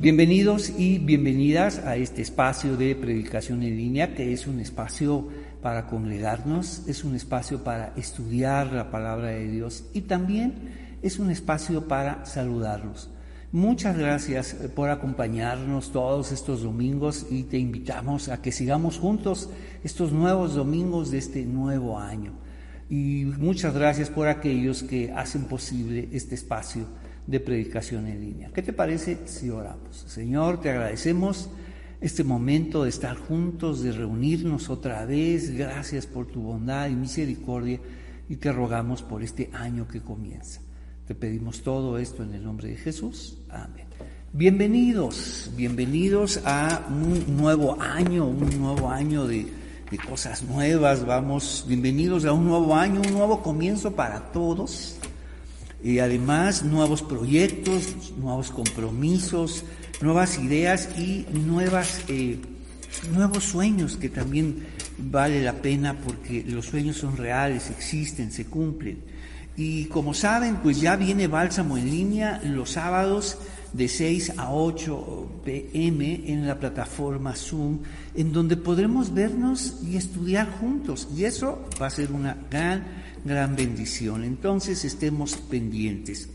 Bienvenidos y bienvenidas a este espacio de predicación en línea, que es un espacio para congregarnos, es un espacio para estudiar la palabra de Dios y también es un espacio para saludarlos. Muchas gracias por acompañarnos todos estos domingos y te invitamos a que sigamos juntos estos nuevos domingos de este nuevo año. Y muchas gracias por aquellos que hacen posible este espacio de predicación en línea. ¿Qué te parece si oramos? Señor, te agradecemos este momento de estar juntos, de reunirnos otra vez. Gracias por tu bondad y misericordia y te rogamos por este año que comienza. Te pedimos todo esto en el nombre de Jesús. Amén. Bienvenidos, bienvenidos a un nuevo año, un nuevo año de, de cosas nuevas. Vamos, bienvenidos a un nuevo año, un nuevo comienzo para todos y además nuevos proyectos, nuevos compromisos, nuevas ideas y nuevas, eh, nuevos sueños que también vale la pena porque los sueños son reales, existen, se cumplen. Y como saben, pues ya viene Bálsamo en línea los sábados de 6 a 8 pm en la plataforma Zoom, en donde podremos vernos y estudiar juntos. Y eso va a ser una gran gran bendición. Entonces estemos pendientes.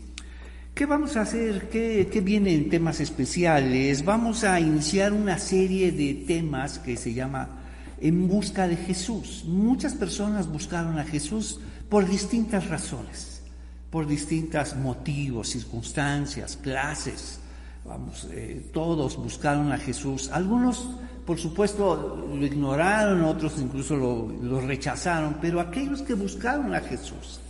¿Qué vamos a hacer? ¿Qué, ¿Qué, temas especiales? Vamos a iniciar una serie de temas que se llama En busca de Jesús. Muchas personas buscaron a Jesús por distintas razones, por distintos motivos, circunstancias, clases. Vamos, eh, todos buscaron a Jesús. Algunos por supuesto lo ignoraron, otros incluso lo, rechazaron, pero aquellos que buscaron a Jesús,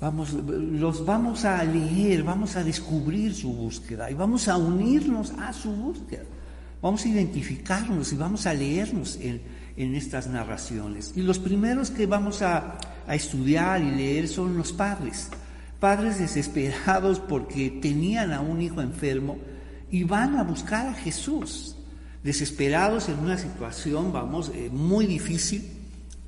vamos, los vamos a leer, vamos a descubrir su búsqueda y vamos a unirnos a su búsqueda. Vamos a identificarnos y vamos a leernos en, estas narraciones. Y los primeros que vamos a, a estudiar y leer son los padres. Padres desesperados porque tenían a un hijo enfermo y van a buscar a Jesús desesperados en una situación, vamos, eh, muy difícil.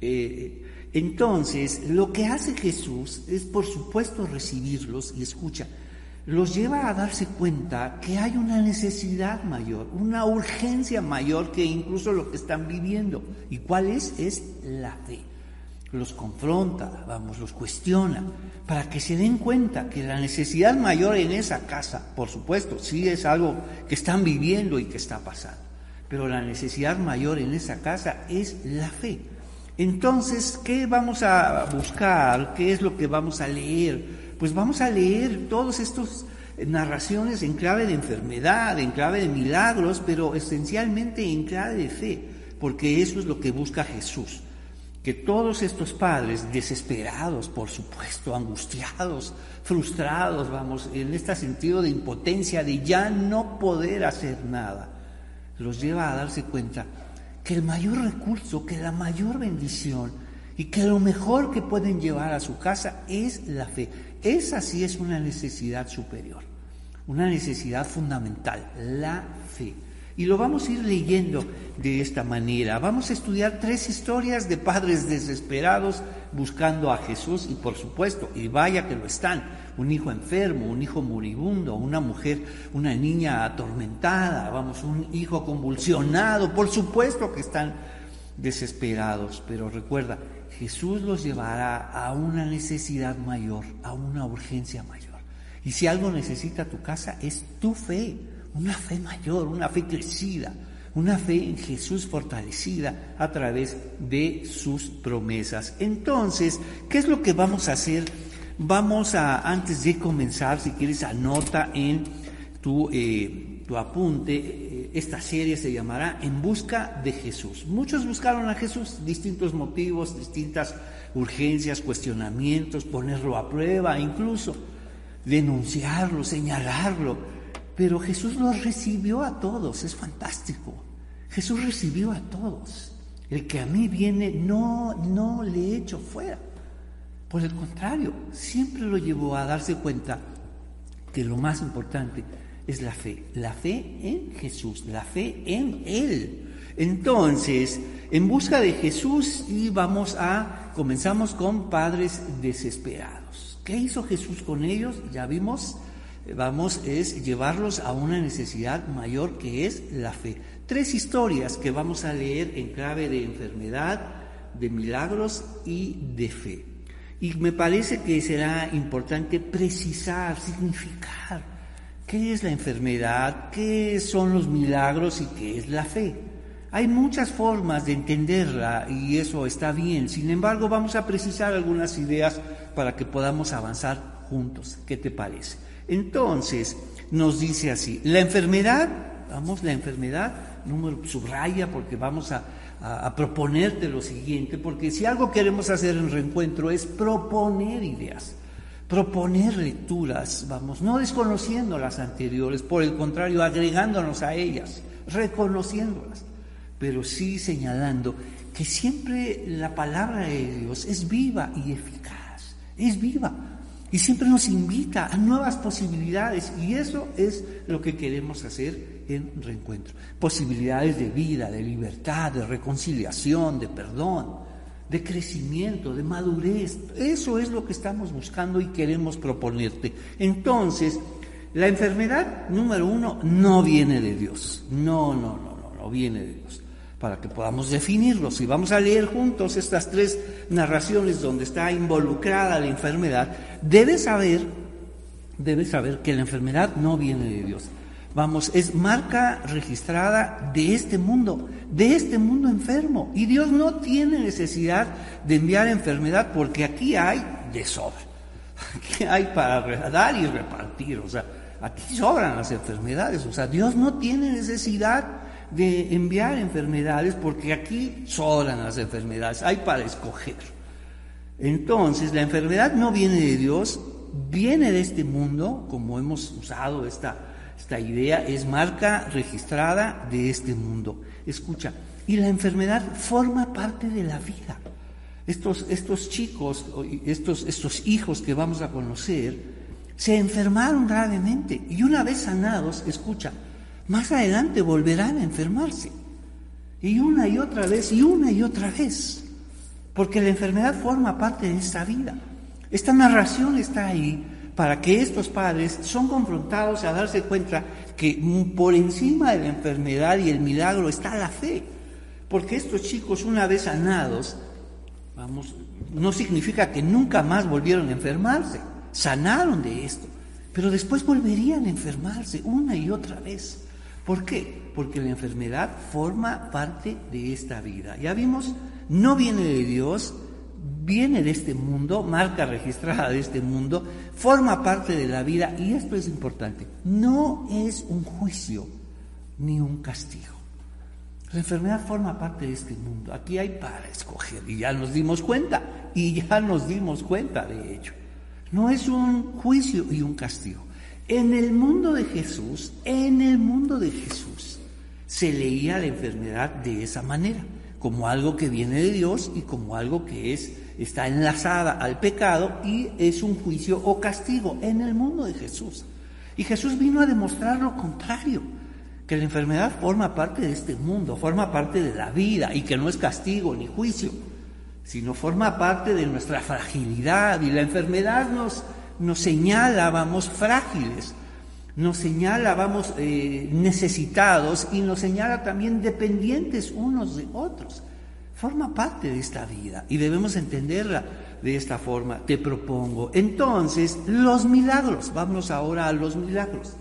Eh, entonces, lo que hace Jesús es, por supuesto, recibirlos y escucha, los lleva a darse cuenta que hay una necesidad mayor, una urgencia mayor que incluso lo que están viviendo. ¿Y cuál es? Es la fe. Los confronta, vamos, los cuestiona, para que se den cuenta que la necesidad mayor en esa casa, por supuesto, sí es algo que están viviendo y que está pasando pero la necesidad mayor en esa casa es la fe. Entonces, ¿qué vamos a buscar? ¿Qué es lo que vamos a leer? Pues vamos a leer todas estas narraciones en clave de enfermedad, en clave de milagros, pero esencialmente en clave de fe, porque eso es lo que busca Jesús. Que todos estos padres, desesperados, por supuesto, angustiados, frustrados, vamos, en este sentido de impotencia, de ya no poder hacer nada, los lleva a darse cuenta que el mayor recurso, que la mayor bendición y que lo mejor que pueden llevar a su casa es la fe. Esa sí es una necesidad superior, una necesidad fundamental, la fe. Y lo vamos a ir leyendo de esta manera. Vamos a estudiar tres historias de padres desesperados buscando a Jesús y por supuesto, y vaya que lo están, un hijo enfermo, un hijo moribundo, una mujer, una niña atormentada, vamos, un hijo convulsionado, por supuesto que están desesperados, pero recuerda, Jesús los llevará a una necesidad mayor, a una urgencia mayor. Y si algo necesita tu casa es tu fe una fe mayor, una fe crecida, una fe en Jesús fortalecida a través de sus promesas. Entonces, ¿qué es lo que vamos a hacer? Vamos a, antes de comenzar, si quieres, anota en tu, eh, tu apunte, eh, esta serie se llamará En Busca de Jesús. Muchos buscaron a Jesús, distintos motivos, distintas urgencias, cuestionamientos, ponerlo a prueba, incluso denunciarlo, señalarlo pero Jesús los recibió a todos, es fantástico. Jesús recibió a todos. El que a mí viene no, no le echo fuera. Por el contrario, siempre lo llevó a darse cuenta que lo más importante es la fe. La fe en Jesús, la fe en Él. Entonces, en busca de Jesús y vamos a, comenzamos con padres desesperados. ¿Qué hizo Jesús con ellos? Ya vimos vamos, es llevarlos a una necesidad mayor que es la fe. Tres historias que vamos a leer en clave de enfermedad, de milagros y de fe. Y me parece que será importante precisar, significar qué es la enfermedad, qué son los milagros y qué es la fe. Hay muchas formas de entenderla y eso está bien. Sin embargo, vamos a precisar algunas ideas para que podamos avanzar juntos. ¿Qué te parece? Entonces, nos dice así, la enfermedad, vamos, la enfermedad, número subraya porque vamos a, a, proponerte lo siguiente, porque si algo queremos hacer en reencuentro es proponer ideas, proponer lecturas, vamos, no desconociendo las anteriores, por el contrario, agregándonos a ellas, reconociéndolas, pero sí señalando que siempre la palabra de Dios es viva y eficaz, es viva y siempre nos invita a nuevas posibilidades y eso es lo que queremos hacer en reencuentro. Posibilidades de vida, de libertad, de reconciliación, de perdón, de crecimiento, de madurez. Eso es lo que estamos buscando y queremos proponerte. Entonces, la enfermedad, número uno, no viene de Dios. No, no, no, no, no viene de Dios para que podamos definirlos. Y vamos a leer juntos estas tres narraciones donde está involucrada la enfermedad, debes saber, debes saber que la enfermedad no viene de Dios. Vamos, es marca registrada de este mundo, de este mundo enfermo. Y Dios no tiene necesidad de enviar enfermedad porque aquí hay de sobra. Aquí hay para dar y repartir. O sea, aquí sobran las enfermedades. O sea, Dios no tiene necesidad de enviar enfermedades porque aquí sobran las enfermedades, hay para escoger. Entonces, la enfermedad no viene de Dios, viene de este mundo, como hemos usado esta, esta idea, es marca registrada de este mundo. Escucha, y la enfermedad forma parte de la vida. Estos, estos chicos, estos, estos hijos que vamos a conocer, se enfermaron gravemente y una vez sanados, escucha, más adelante volverán a enfermarse. Y una y otra vez, y una y otra vez. Porque la enfermedad forma parte de esta vida. Esta narración está ahí para que estos padres son confrontados a darse cuenta que por encima de la enfermedad y el milagro está la fe. Porque estos chicos, una vez sanados, vamos, no significa que nunca más volvieron a enfermarse. Sanaron de esto. Pero después volverían a enfermarse una y otra vez. ¿Por qué? Porque la enfermedad forma parte de esta vida. Ya vimos, no viene de Dios, viene de este mundo, marca registrada de este mundo, forma parte de la vida y esto es importante, no es un juicio ni un castigo. La enfermedad forma parte de este mundo. Aquí hay para escoger y ya nos dimos cuenta y ya nos dimos cuenta de ello. No es un juicio y un castigo. En el mundo de Jesús, en el mundo de Jesús, se leía la enfermedad de esa manera, como algo que viene de Dios y como algo que es está enlazada al pecado y es un juicio o castigo en el mundo de Jesús. Y Jesús vino a demostrar lo contrario, que la enfermedad forma parte de este mundo, forma parte de la vida y que no es castigo ni juicio, sino forma parte de nuestra fragilidad y la enfermedad nos nos señala, vamos frágiles, nos señala, vamos eh, necesitados y nos señala también dependientes unos de otros. Forma parte de esta vida y debemos entenderla de esta forma. Te propongo. Entonces, los milagros. Vamos ahora a los milagros,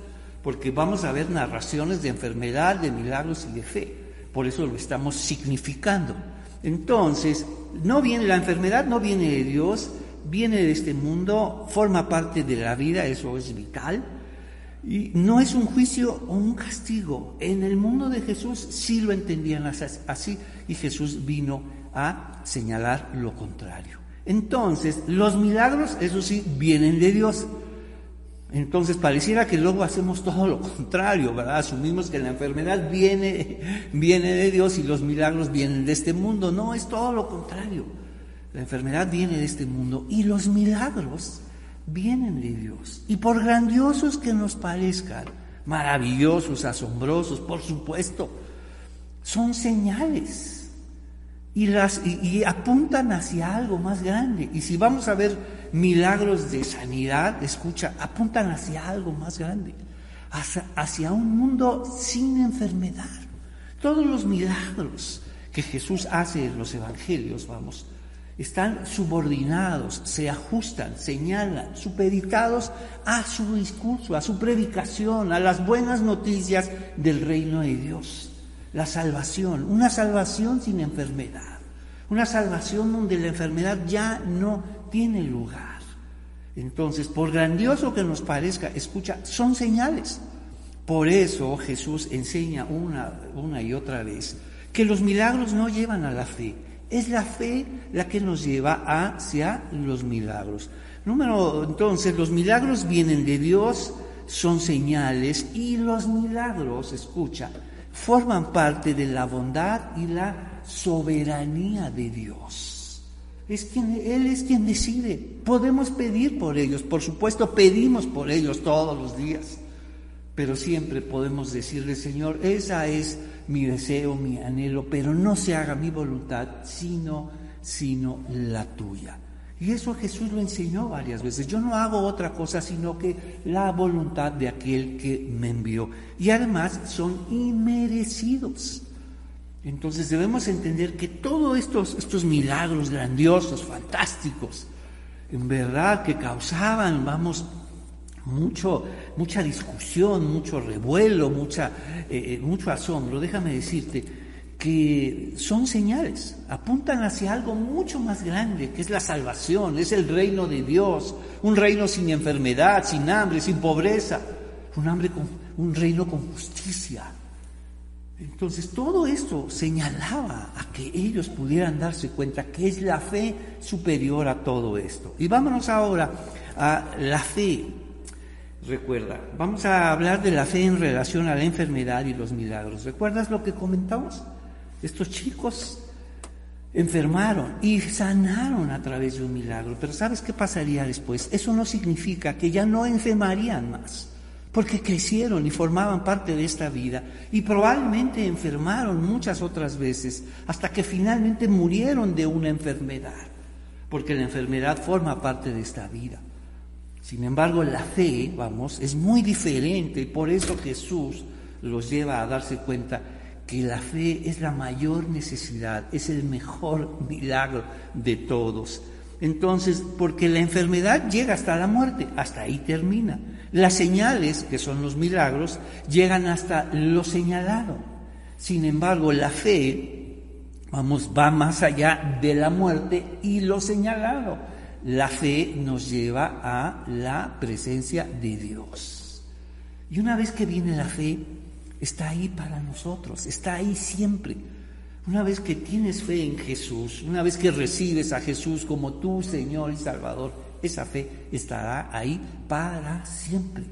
porque vamos a ver narraciones de enfermedad, de milagros y de fe. Por eso lo estamos significando. Entonces, no viene la enfermedad, no viene de Dios, viene de este mundo, forma parte de la vida, eso es vital, y no es un juicio o un castigo. En el mundo de Jesús sí lo entendían así y Jesús vino a señalar lo contrario. Entonces, los milagros, eso sí, vienen de Dios. Entonces pareciera que luego hacemos todo lo contrario, ¿verdad? Asumimos que la enfermedad viene, viene de Dios y los milagros vienen de este mundo. No, es todo lo contrario. La enfermedad viene de este mundo y los milagros vienen de Dios. Y por grandiosos que nos parezcan, maravillosos, asombrosos, por supuesto, son señales. y, las, y, apuntan hacia algo más grande. Y si vamos a ver milagros de sanidad, escucha, apuntan hacia algo más grande, hacia, hacia un mundo sin enfermedad. Todos los milagros que Jesús hace en los evangelios, vamos, están subordinados, se ajustan, señalan, supeditados a su discurso, a su predicación, a las buenas noticias del reino de Dios. La salvación, una salvación sin enfermedad, una salvación donde la enfermedad ya no tiene lugar. Entonces, por grandioso que nos parezca, escucha, son señales. Por eso Jesús enseña una, una y otra vez que los milagros no llevan a la fe, es la fe la que nos lleva hacia los milagros. Número, entonces, los milagros vienen de Dios, son señales y los milagros, escucha, forman parte de la bondad y la soberanía de Dios. Es quien, Él es quien decide. Podemos pedir por ellos, por supuesto pedimos por ellos todos los días, pero siempre podemos decirle, Señor, esa es mi deseo, mi anhelo, pero no se haga mi voluntad, sino, sino la tuya. Y eso Jesús lo enseñó varias veces. Yo no hago otra cosa sino que la voluntad de aquel que me envió. Y además son inmerecidos. Entonces debemos entender que todos estos, estos milagros grandiosos, fantásticos, en verdad que causaban, vamos, mucho, mucha discusión, mucho revuelo, mucha, eh, eh, mucho asombro, déjame decirte que son señales, apuntan hacia algo mucho más grande, que es la salvación, es el reino de Dios, un reino sin enfermedad, sin hambre, sin pobreza, un, hambre con, un reino con justicia. Entonces todo esto señalaba a que ellos pudieran darse cuenta que es la fe superior a todo esto. Y vámonos ahora a la fe Recuerda, vamos a hablar de la fe en relación a la enfermedad y los milagros. ¿Recuerdas lo que comentamos? Estos chicos enfermaron y sanaron a través de un milagro. Pero ¿sabes qué pasaría después? Eso no significa que ya no enfermarían más, porque crecieron y formaban parte de esta vida y probablemente enfermaron muchas otras veces hasta que finalmente murieron de una enfermedad, porque la enfermedad forma parte de esta vida. Sin embargo, la fe, vamos, es muy diferente y por eso Jesús los lleva a darse cuenta que la fe es la mayor necesidad, es el mejor milagro de todos. Entonces, porque la enfermedad llega hasta la muerte, hasta ahí termina. Las señales, que son los milagros, llegan hasta lo señalado. Sin embargo, la fe, vamos, va más allá de la muerte y lo señalado la fe nos lleva a la presencia de Dios. Y una vez que viene la fe, está ahí para nosotros, está ahí siempre. Una vez que tienes fe en Jesús, una vez que recibes a Jesús como tu Señor y Salvador, esa fe estará ahí para siempre.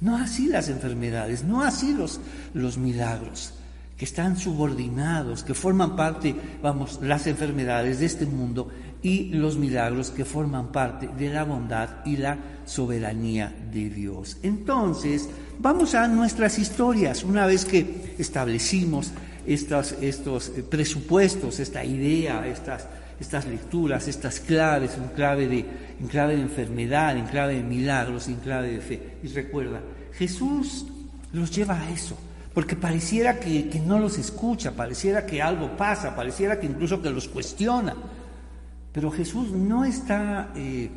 No así las enfermedades, no así los, los milagros que están subordinados, que forman parte, vamos, las enfermedades de este mundo y los milagros que forman parte de la bondad y la soberanía de Dios. Entonces, vamos a nuestras historias. Una vez que establecimos estos, estos eh, presupuestos, esta idea, estas, estas lecturas, estas claves, en clave, de, en clave de enfermedad, en clave de milagros, en clave de fe. Y recuerda, Jesús los lleva a eso. Porque pareciera que, no los escucha, pareciera que algo pasa, pareciera que incluso que los cuestiona. Pero Jesús no está, eh,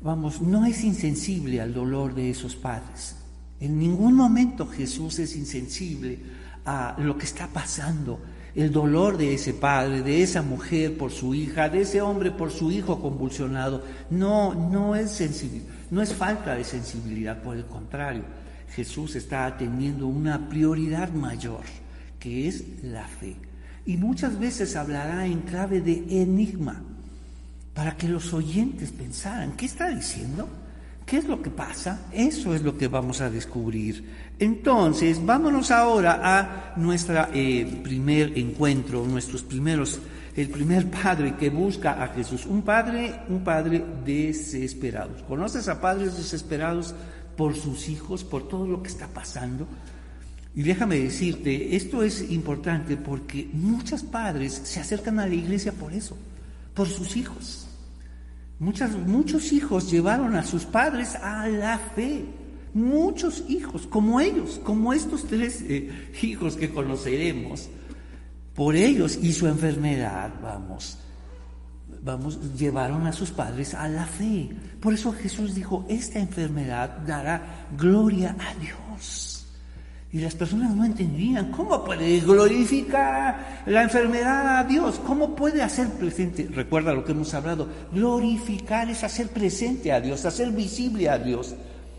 vamos, no es insensible al dolor de esos padres. En ningún momento Jesús es insensible a lo que está pasando, el dolor de ese padre, de esa mujer por su hija, de ese hombre por su hijo convulsionado. No, no es sensible, no es falta de sensibilidad, por el contrario, Jesús está teniendo una prioridad mayor, que es la fe y muchas veces hablará en clave de enigma para que los oyentes pensaran, ¿qué está diciendo? ¿Qué es lo que pasa? Eso es lo que vamos a descubrir. Entonces, vámonos ahora a nuestro eh, primer encuentro, nuestros primeros, el primer padre que busca a Jesús. Un padre, un padre desesperado. ¿Conoces a padres desesperados por sus hijos, por todo lo que está pasando? Y déjame decirte, esto es importante porque muchos padres se acercan a la iglesia por eso, por sus hijos. muchos hijos llevaron a sus padres a la fe. Muchos hijos, como ellos, como estos tres eh, hijos que conoceremos, por ellos y su enfermedad, vamos, vamos, llevaron a sus padres a la fe. Por eso Jesús dijo, esta enfermedad dará gloria a Dios. Y las personas no entendían cómo puede glorificar la enfermedad a Dios, cómo puede hacer presente, recuerda lo que hemos hablado, glorificar es hacer presente a Dios, hacer visible a Dios.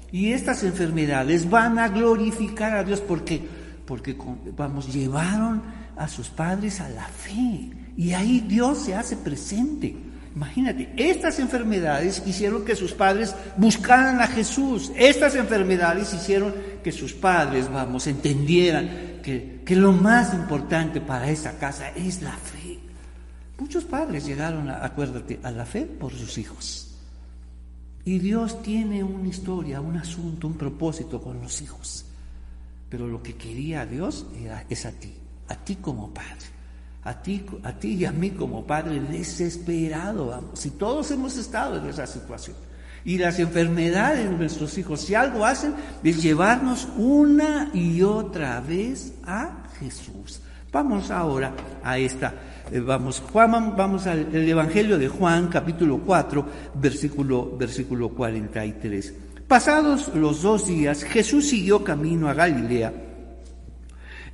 Y estas enfermedades van a glorificar a Dios porque, porque vamos, llevaron a sus padres a la fe. Y ahí Dios se hace presente. Imagínate, estas enfermedades hicieron que sus padres buscaran a Jesús. Estas enfermedades hicieron que sus padres, vamos, entendieran que, que lo más importante para esa casa es la fe. Muchos padres llegaron, a, acuérdate, a la fe por sus hijos. Y Dios tiene una historia, un asunto, un propósito con los hijos. Pero lo que quería Dios era, es a ti, a ti como padre a ti, a ti y a mí como padre desesperado, vamos. Si todos hemos estado en esa situación. Y las enfermedades de nuestros hijos, si algo hacen, es llevarnos una y otra vez a Jesús. Vamos ahora a esta, eh, vamos, Juan, vamos al Evangelio de Juan, capítulo 4, versículo, versículo 43. Pasados los dos días, Jesús siguió camino a Galilea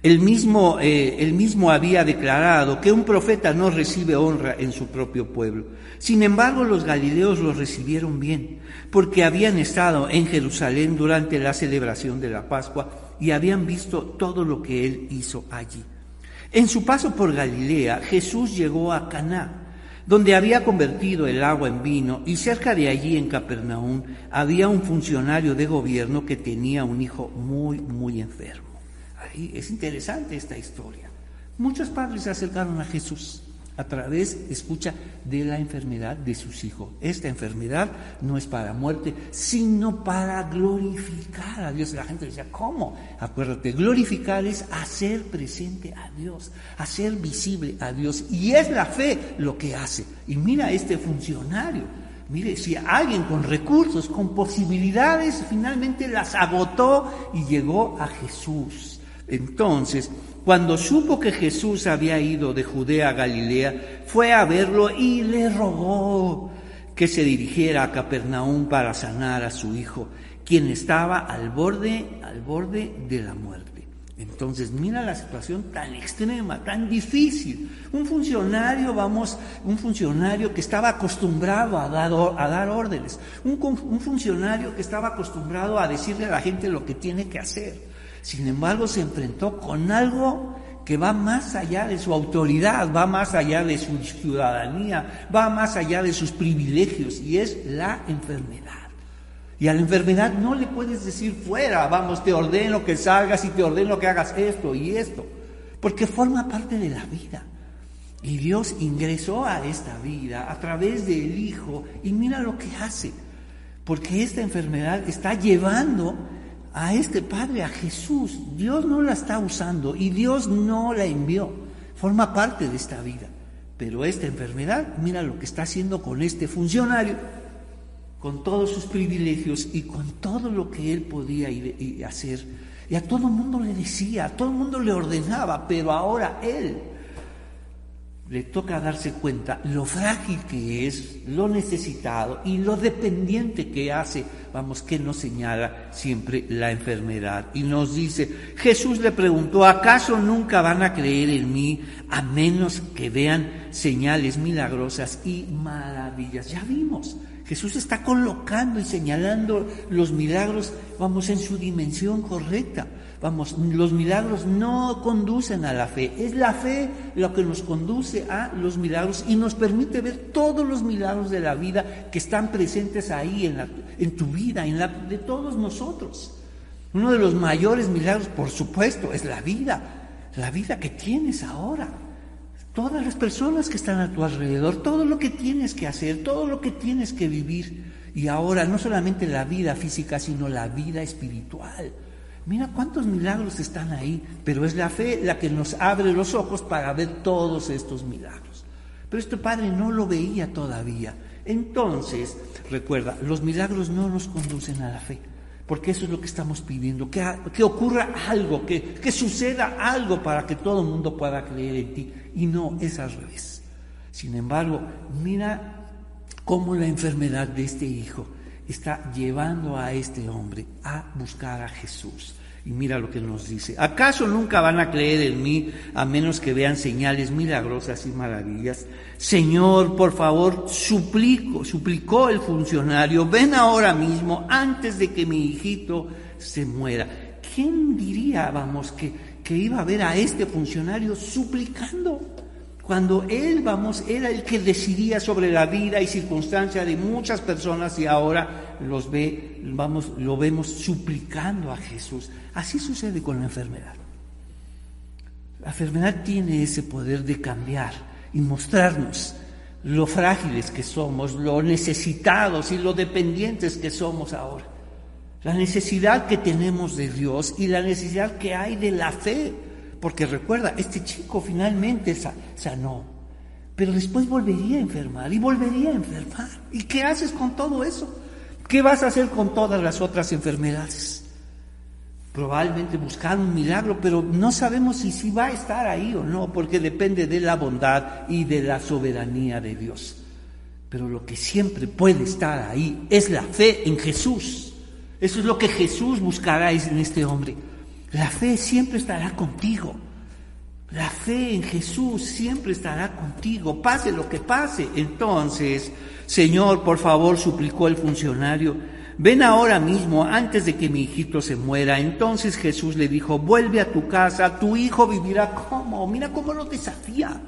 el mismo, eh, mismo había declarado que un profeta no recibe honra en su propio pueblo. Sin embargo, los galileos lo recibieron bien, porque habían estado en Jerusalén durante la celebración de la Pascua y habían visto todo lo que él hizo allí. En su paso por Galilea, Jesús llegó a Caná, donde había convertido el agua en vino, y cerca de allí en Capernaum había un funcionario de gobierno que tenía un hijo muy, muy enfermo es interesante esta historia. Muchos padres se acercaron a Jesús a través, escucha, de la enfermedad de sus hijos. Esta enfermedad no es para muerte, sino para glorificar a Dios. La gente decía, ¿cómo? Acuérdate, glorificar es hacer presente a Dios, hacer visible a Dios. Y es la fe lo que hace. Y mira este funcionario. Mire, si alguien con recursos, con posibilidades, finalmente las agotó y llegó a Jesús. Entonces, cuando supo que Jesús había ido de Judea a Galilea, fue a verlo y le rogó que se dirigiera a Capernaum para sanar a su hijo, quien estaba al borde, al borde de la muerte. Entonces, mira la situación tan extrema, tan difícil. Un funcionario, vamos, un funcionario que estaba acostumbrado a dar, a dar órdenes, un, un funcionario que estaba acostumbrado a decirle a la gente lo que tiene que hacer. Sin embargo, se enfrentó con algo que va más allá de su autoridad, va más allá de su ciudadanía, va más allá de sus privilegios, y es la enfermedad. Y a la enfermedad no le puedes decir fuera, vamos, te ordeno que salgas y te ordeno que hagas esto y esto, porque forma parte de la vida. Y Dios ingresó a esta vida a través del Hijo y mira lo que hace, porque esta enfermedad está llevando a este Padre, a Jesús. Dios no la está usando y Dios no la envió. Forma parte de esta vida. Pero esta enfermedad, mira lo que está haciendo con este funcionario, con todos sus privilegios y con todo lo que él podía ir, hacer. Y a todo el mundo le decía, a todo el mundo le ordenaba, pero ahora él le toca darse cuenta lo frágil que es, lo necesitado y lo dependiente que hace, vamos, que nos señala siempre la enfermedad. Y nos dice, Jesús le preguntó, ¿acaso nunca van a creer en mí a menos que vean señales milagrosas y maravillas? Ya vimos, Jesús está colocando y señalando los milagros, vamos, en su dimensión correcta. Vamos, los milagros no conducen a la fe, es la fe lo que nos conduce a los milagros y nos permite ver todos los milagros de la vida que están presentes ahí en, en tu vida, en la de todos nosotros. Uno de los mayores milagros, por supuesto, es la vida, la vida que tienes ahora. Todas las personas que están a tu alrededor, todo lo que tienes que hacer, todo lo que tienes que vivir. Y ahora no solamente la vida física, sino la vida espiritual Mira cuántos milagros están ahí, pero es la fe la que nos abre los ojos para ver todos estos milagros. Pero este padre no lo veía todavía. Entonces, recuerda, los milagros no nos conducen a la fe, porque eso es lo que estamos pidiendo, que, que ocurra algo, que, que suceda algo para que todo el mundo pueda creer en ti. Y no, es al revés. Sin embargo, mira cómo la enfermedad de este hijo está llevando a este hombre a buscar a Jesús. Y mira lo que nos dice. ¿Acaso nunca van a creer en mí a menos que vean señales milagrosas y maravillas? Señor, por favor, suplico, suplicó el funcionario, ven ahora mismo antes de que mi hijito se muera. ¿Quién diría, vamos, que, que iba a ver a este funcionario suplicando? Cuando Él, vamos, era el que decidía sobre la vida y circunstancia de muchas personas y ahora los ve, vamos, lo vemos suplicando a Jesús. Así sucede con la enfermedad. La enfermedad tiene ese poder de cambiar y mostrarnos lo frágiles que somos, lo necesitados y lo dependientes que somos ahora. La necesidad que tenemos de Dios y la necesidad que hay de la fe porque recuerda, este chico finalmente sanó, pero después volvería a enfermar y volvería a enfermar. ¿Y qué haces con todo eso? ¿Qué vas a hacer con todas las otras enfermedades? Probablemente buscar un milagro, pero no sabemos si, si va a estar ahí o no, porque depende de la bondad y de la soberanía de Dios. Pero lo que siempre puede estar ahí es la fe en Jesús. Eso es lo que Jesús buscará en este hombre. La fe siempre estará contigo. La fe en Jesús siempre estará contigo, pase lo que pase. Entonces, Señor, por favor, suplicó el funcionario, ven ahora mismo antes de que mi hijito se muera. Entonces Jesús le dijo, vuelve a tu casa, tu hijo vivirá como. Mira cómo lo desafía.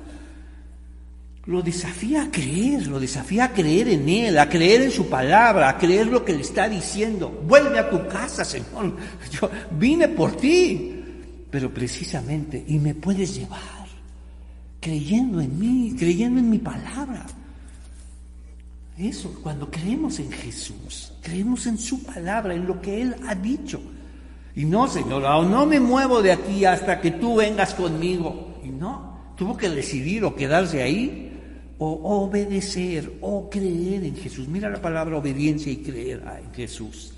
Lo desafía a creer, lo desafía a creer en Él, a creer en su palabra, a creer lo que le está diciendo. Vuelve a tu casa, Señor. Yo vine por ti, pero precisamente, y me puedes llevar, creyendo en mí, creyendo en mi palabra. Eso, cuando creemos en Jesús, creemos en su palabra, en lo que Él ha dicho. Y no, Señor, no me muevo de aquí hasta que tú vengas conmigo. Y no, tuvo que decidir o quedarse ahí o obedecer o creer en Jesús. Mira la palabra obediencia y creer en Jesús.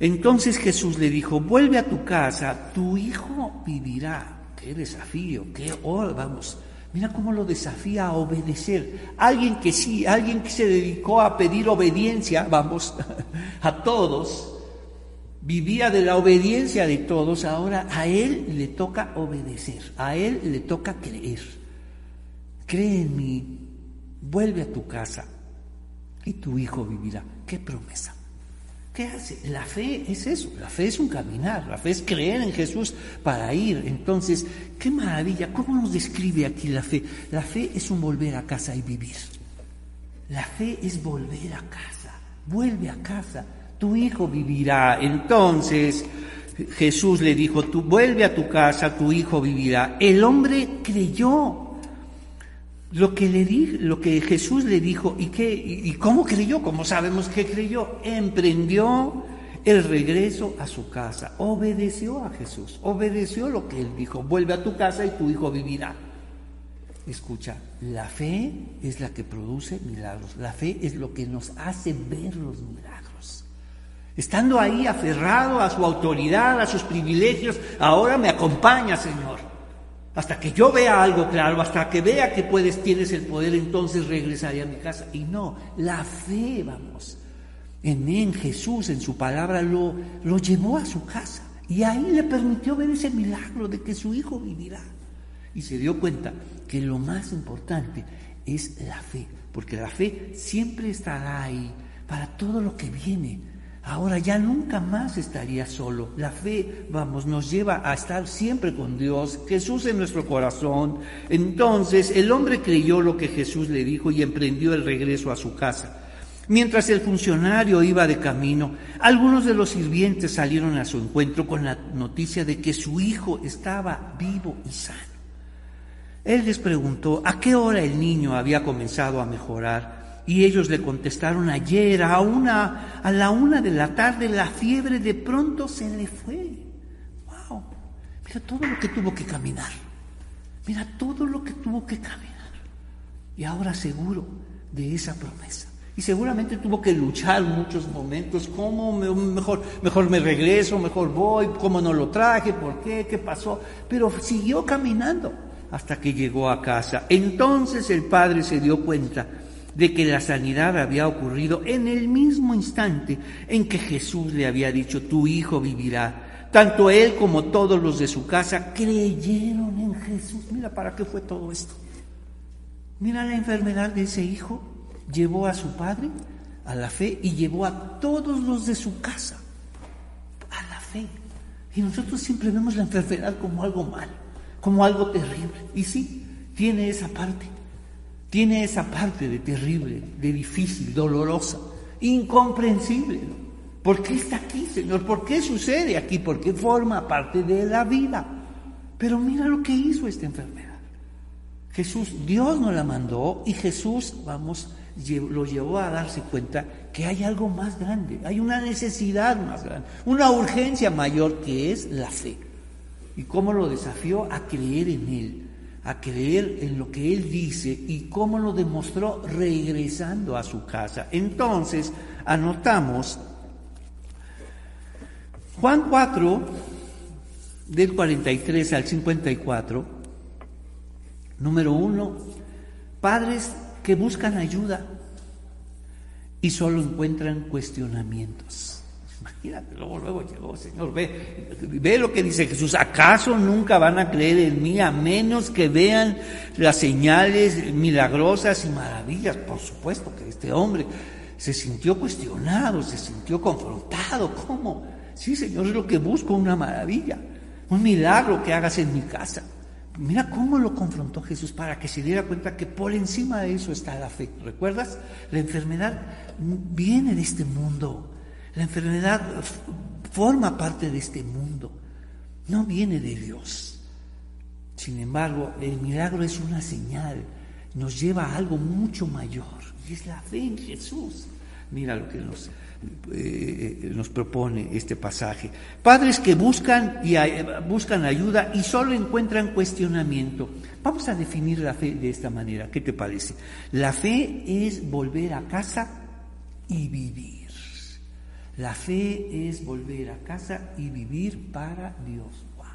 Entonces Jesús le dijo, vuelve a tu casa, tu hijo vivirá. Qué desafío, qué oh, vamos. Mira cómo lo desafía a obedecer. Alguien que sí, alguien que se dedicó a pedir obediencia, vamos, a todos, vivía de la obediencia de todos, ahora a él le toca obedecer, a él le toca creer cree en mí, vuelve a tu casa y tu hijo vivirá. ¿Qué promesa? ¿Qué hace? La fe es eso, la fe es un caminar, la fe es creer en Jesús para ir. Entonces, qué maravilla, ¿cómo nos describe aquí la fe? La fe es un volver a casa y vivir. La fe es volver a casa, vuelve a casa, tu hijo vivirá. Entonces, Jesús le dijo, tú vuelve a tu casa, tu hijo vivirá. El hombre creyó lo que, le di, lo que Jesús le dijo y, que, y, cómo creyó, cómo sabemos que creyó, emprendió el regreso a su casa, obedeció a Jesús, obedeció lo que él dijo, vuelve a tu casa y tu hijo vivirá. Escucha, la fe es la que produce milagros, la fe es lo que nos hace ver los milagros. Estando ahí aferrado a su autoridad, a sus privilegios, ahora me acompaña, Señor. Hasta que yo vea algo claro, hasta que vea que puedes, tienes el poder, entonces regresaré a mi casa. Y no, la fe, vamos, en, en Jesús, en su palabra, lo, lo llevó a su casa. Y ahí le permitió ver ese milagro de que su hijo vivirá. Y se dio cuenta que lo más importante es la fe, porque la fe siempre estará ahí para todo lo que viene ahora ya nunca más estaría solo. La fe, vamos, nos lleva a estar siempre con Dios, Jesús en nuestro corazón. Entonces el hombre creyó lo que Jesús le dijo y emprendió el regreso a su casa. Mientras el funcionario iba de camino, algunos de los sirvientes salieron a su encuentro con la noticia de que su hijo estaba vivo y sano. Él les preguntó a qué hora el niño había comenzado a mejorar Y ellos le contestaron ayer a una a la una de la tarde la fiebre de pronto se le fue. Wow. Mira todo lo que tuvo que caminar. Mira todo lo que tuvo que caminar. Y ahora seguro de esa promesa. Y seguramente tuvo que luchar muchos momentos, cómo mejor, mejor me regreso, mejor voy, cómo no lo traje, por qué, qué pasó. Pero siguió caminando hasta que llegó a casa. Entonces el padre se dio cuenta de que la sanidad había ocurrido en el mismo instante en que Jesús le había dicho, tu hijo vivirá. Tanto él como todos los de su casa creyeron en Jesús. Mira, ¿para qué fue todo esto? Mira la enfermedad de ese hijo llevó a su padre a la fe y llevó a todos los de su casa a la fe. Y nosotros siempre vemos la enfermedad como algo mal, como algo terrible. Y sí, tiene esa parte, tiene esa parte de terrible, de difícil, dolorosa, incomprensible. ¿Por qué está aquí, Señor? ¿Por qué sucede aquí? Porque forma parte de la vida. Pero mira lo que hizo esta enfermedad. Jesús, Dios nos la mandó y Jesús, vamos, lo llevó a darse cuenta que hay algo más grande, hay una necesidad más grande, una urgencia mayor que es la fe. ¿Y cómo lo desafió? A creer en Él, a creer en lo que Él dice y cómo lo demostró regresando a su casa. Entonces, anotamos Juan 4, del 43 al 54, número uno, padres que buscan ayuda y solo encuentran cuestionamientos. Imagínate, luego, luego llegó, Señor, ve, ve lo que dice Jesús, ¿acaso nunca van a creer en mí a menos que vean las señales milagrosas y maravillas? Por supuesto que este hombre se sintió cuestionado, se sintió confrontado. ¿Cómo? Sí, Señor, es lo que busco, una maravilla, un milagro que hagas en mi casa. Mira cómo lo confrontó Jesús para que se diera cuenta que por encima de eso está la fe. ¿Recuerdas? La enfermedad viene de este mundo. La enfermedad forma parte de este mundo. No viene de Dios. Sin embargo, el milagro es una señal. Nos lleva a algo mucho mayor. Y es la fe en Jesús. Mira lo que nos eh, nos propone este pasaje. Padres que buscan, y, buscan ayuda y solo encuentran cuestionamiento. Vamos a definir la fe de esta manera. ¿Qué te parece? La fe es volver a casa y vivir. La fe es volver a casa y vivir para Dios. Wow.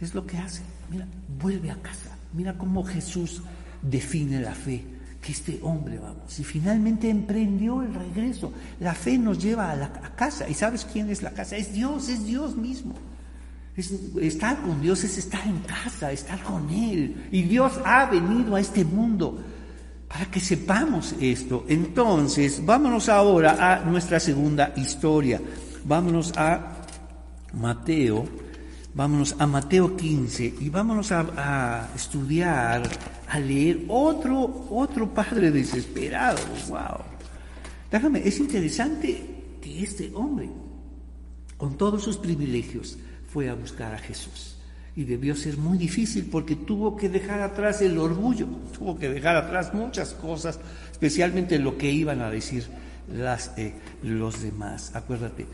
Es lo que hace. Mira, vuelve a casa. Mira cómo Jesús define la fe que este hombre, vamos, y finalmente emprendió el regreso. La fe nos lleva a la casa. ¿Y sabes quién es la casa? Es Dios, es Dios mismo. estar con Dios es estar en casa, estar con Él. Y Dios ha venido a este mundo para que sepamos esto. Entonces, vámonos ahora a nuestra segunda historia. Vámonos a Mateo Vámonos a Mateo 15 y vámonos a, estudiar, a leer otro, otro padre desesperado. ¡Wow! Déjame, es interesante que este hombre, con todos sus privilegios, fue a buscar a Jesús. Y debió ser muy difícil porque tuvo que dejar atrás el orgullo, tuvo que dejar atrás muchas cosas, especialmente lo que iban a decir las, eh, los demás. Acuérdate,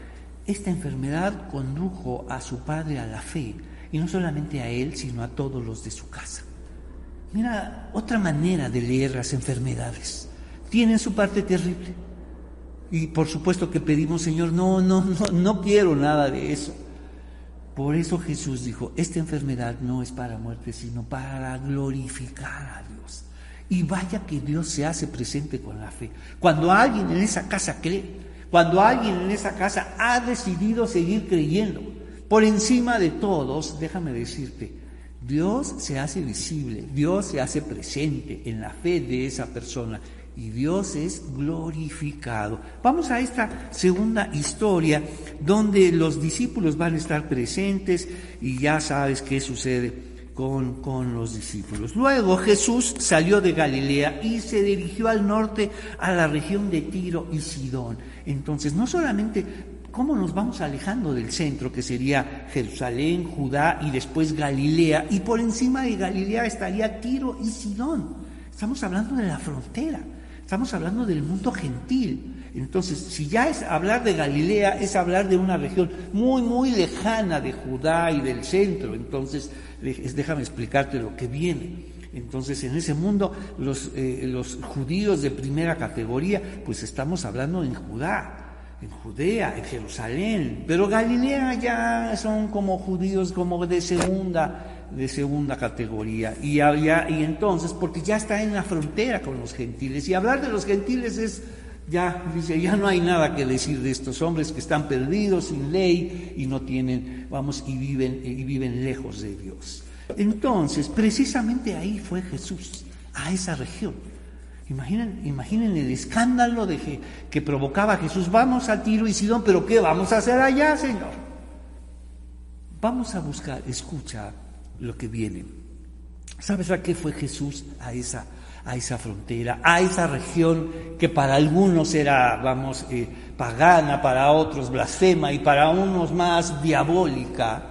esta enfermedad condujo a su padre a la fe, y no solamente a él, sino a todos los de su casa. Mira, otra manera de leer las enfermedades. Tienen su parte terrible. Y por supuesto que pedimos, Señor, no, no, no, no quiero nada de eso. Por eso Jesús dijo, esta enfermedad no es para muerte, sino para glorificar a Dios. Y vaya que Dios se hace presente con la fe. Cuando alguien en esa casa cree, cuando alguien en esa casa ha decidido seguir creyendo por encima de todos, déjame decirte, Dios se hace visible, Dios se hace presente en la fe de esa persona y Dios es glorificado. Vamos a esta segunda historia donde los discípulos van a estar presentes y ya sabes qué sucede con, con, los discípulos. Luego Jesús salió de Galilea y se dirigió al norte a la región de Tiro y Sidón. Entonces, no solamente cómo nos vamos alejando del centro, que sería Jerusalén, Judá y después Galilea, y por encima de Galilea estaría Tiro y Sidón. Estamos hablando de la frontera. Estamos hablando del mundo gentil. Entonces, si ya es hablar de Galilea, es hablar de una región muy, muy lejana de Judá y del centro. Entonces, déjame explicarte lo que viene. Entonces, en ese mundo, los, eh, los judíos de primera categoría, pues estamos hablando en Judá en Judea, en Jerusalén, pero Galilea ya son como judíos como de segunda de segunda categoría. Y, y entonces, porque ya está en la frontera con los gentiles, y hablar de los gentiles es, ya, dice, ya no hay nada que decir de estos hombres que están perdidos, sin ley, y no tienen, vamos, y viven, y viven lejos de Dios. Entonces, precisamente ahí fue Jesús, a esa región. Imaginen, imaginen el escándalo que, que provocaba Jesús. Vamos a Tiro y Sidón, pero ¿qué vamos a hacer allá, Señor? Vamos a buscar, escucha, lo que viene. ¿Sabes a qué fue Jesús a esa, a esa frontera, a esa región que para algunos era, vamos, eh, pagana, para otros blasfema y para unos más diabólica?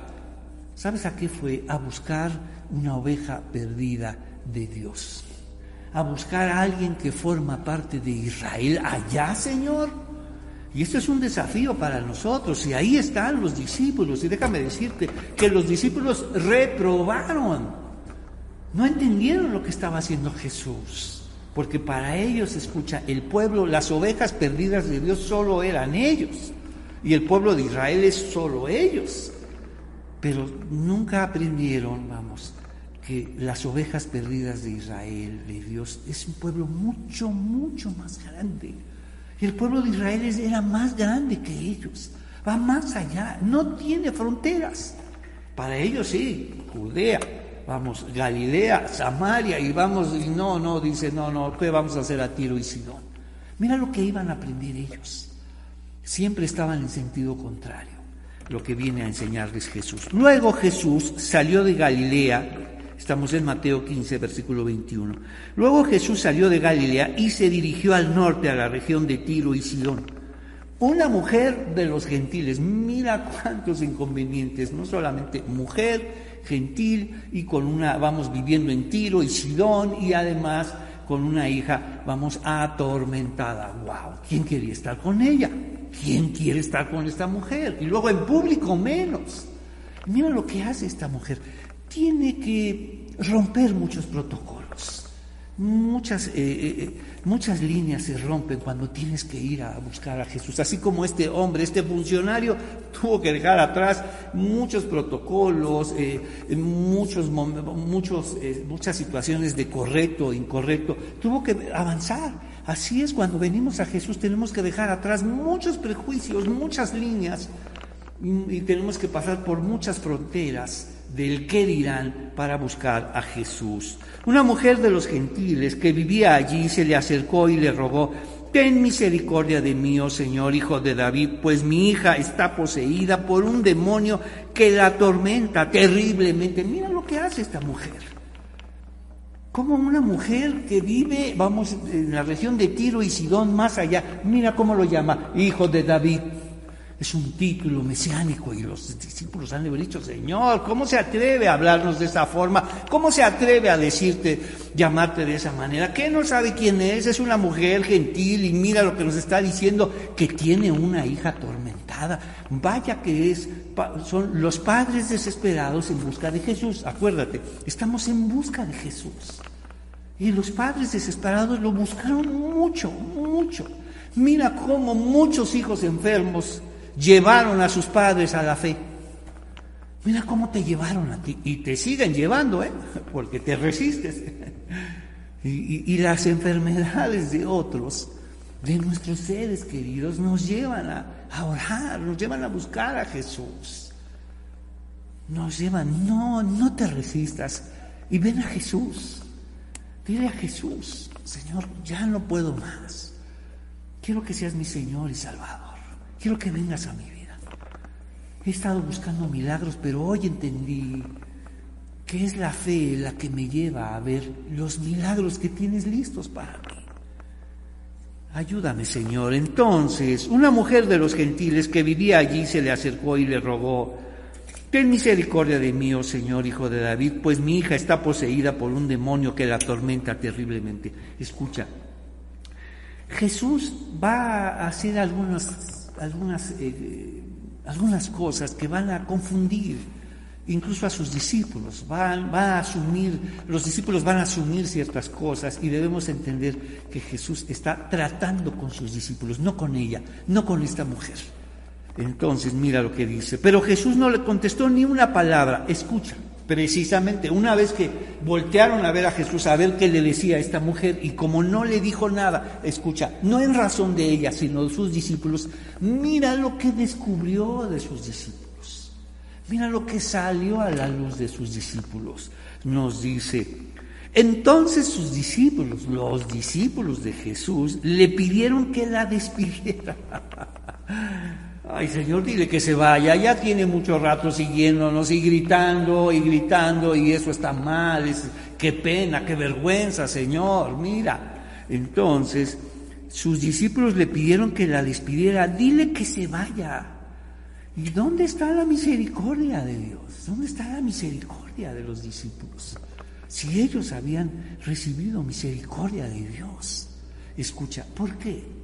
¿Sabes a qué fue? A buscar una oveja perdida de Dios. A buscar a alguien que forma parte de Israel allá, Señor. Y esto es un desafío para nosotros. Y ahí están los discípulos. Y déjame decirte que los discípulos reprobaron. No entendieron lo que estaba haciendo Jesús. Porque para ellos, escucha, el pueblo, las ovejas perdidas de Dios solo eran ellos. Y el pueblo de Israel es solo ellos. Pero nunca aprendieron, vamos, que las ovejas perdidas de Israel, de Dios, es un pueblo mucho, mucho más grande el pueblo de Israel era más grande que ellos, va más allá, no tiene fronteras. Para ellos sí, Judea, vamos, Galilea, Samaria, y vamos, y no, no, dice, no, no, ¿qué vamos a hacer a Tiro y Sidón? Mira lo que iban a aprender ellos. Siempre estaban en sentido contrario, lo que viene a enseñarles Jesús. Luego Jesús salió de Galilea Estamos en Mateo 15, versículo 21. Luego Jesús salió de Galilea y se dirigió al norte, a la región de Tiro y Sidón. Una mujer de los gentiles, mira cuántos inconvenientes, no solamente mujer, gentil y con una, vamos viviendo en Tiro y Sidón y además con una hija, vamos atormentada. ¡Wow! ¿Quién quería estar con ella? ¿Quién quiere estar con esta mujer? Y luego en público menos. Mira lo que hace esta mujer tiene que romper muchos protocolos. Muchas, eh, eh, eh, muchas líneas se rompen cuando tienes que ir a buscar a Jesús. Así como este hombre, este funcionario, tuvo que dejar atrás muchos protocolos, muchos, muchos, muchas situaciones de correcto incorrecto. Tuvo que avanzar. Así es, cuando venimos a Jesús tenemos que dejar atrás muchos prejuicios, muchas líneas y tenemos que pasar por muchas fronteras del qué dirán para buscar a Jesús. Una mujer de los gentiles que vivía allí se le acercó y le rogó, Ten misericordia de mí, oh Señor, hijo de David, pues mi hija está poseída por un demonio que la atormenta terriblemente. Mira lo que hace esta mujer. Como una mujer que vive, vamos, en la región de Tiro y Sidón, más allá, mira cómo lo llama, hijo de David. Es un título mesiánico y los discípulos han dicho, Señor, ¿cómo se atreve a hablarnos de esa forma? ¿Cómo se atreve a decirte, llamarte de esa manera? ¿Qué no sabe quién es? Es una mujer gentil y mira lo que nos está diciendo, que tiene una hija atormentada. Vaya que es, son los padres desesperados en busca de Jesús. Acuérdate, estamos en busca de Jesús. Y los padres desesperados lo buscaron mucho, mucho. Mira cómo muchos hijos enfermos llevaron a sus padres a la fe. Mira cómo te llevaron a ti y te siguen llevando, ¿eh? porque te resistes. Y, las enfermedades de otros, de nuestros seres queridos, nos llevan a, a orar, nos llevan a buscar a Jesús. Nos llevan, no, no te resistas y ven a Jesús. Dile a Jesús, Señor, ya no puedo más. Quiero que seas mi Señor y Salvador. Quiero que vengas a mi vida. He estado buscando milagros, pero hoy entendí que es la fe la que me lleva a ver los milagros que tienes listos para mí. Ayúdame, Señor. Entonces, una mujer de los gentiles que vivía allí se le acercó y le rogó, Ten misericordia de mí, oh Señor, hijo de David, pues mi hija está poseída por un demonio que la atormenta terriblemente. Escucha, Jesús va a hacer algunas, algunas, eh, algunas cosas que van a confundir incluso a sus discípulos. Van, a asumir, los discípulos van a asumir ciertas cosas y debemos entender que Jesús está tratando con sus discípulos, no con ella, no con esta mujer. Entonces, mira lo que dice. Pero Jesús no le contestó ni una palabra. Escucha, precisamente una vez que voltearon a ver a Jesús, a ver qué le decía a esta mujer, y como no le dijo nada, escucha, no en razón de ella, sino de sus discípulos, mira lo que descubrió de sus discípulos. Mira lo que salió a la luz de sus discípulos. Nos dice, entonces sus discípulos, los discípulos de Jesús, le pidieron que la despidiera. Ay Señor, dile que se vaya, ya tiene mucho rato siguiéndonos y gritando y gritando y eso está mal, es, qué pena, qué vergüenza, Señor, mira. Entonces sus discípulos le pidieron que la despidiera, dile que se vaya. ¿Y dónde está la misericordia de Dios? ¿Dónde está la misericordia de los discípulos? Si ellos habían recibido misericordia de Dios. Escucha, ¿por qué?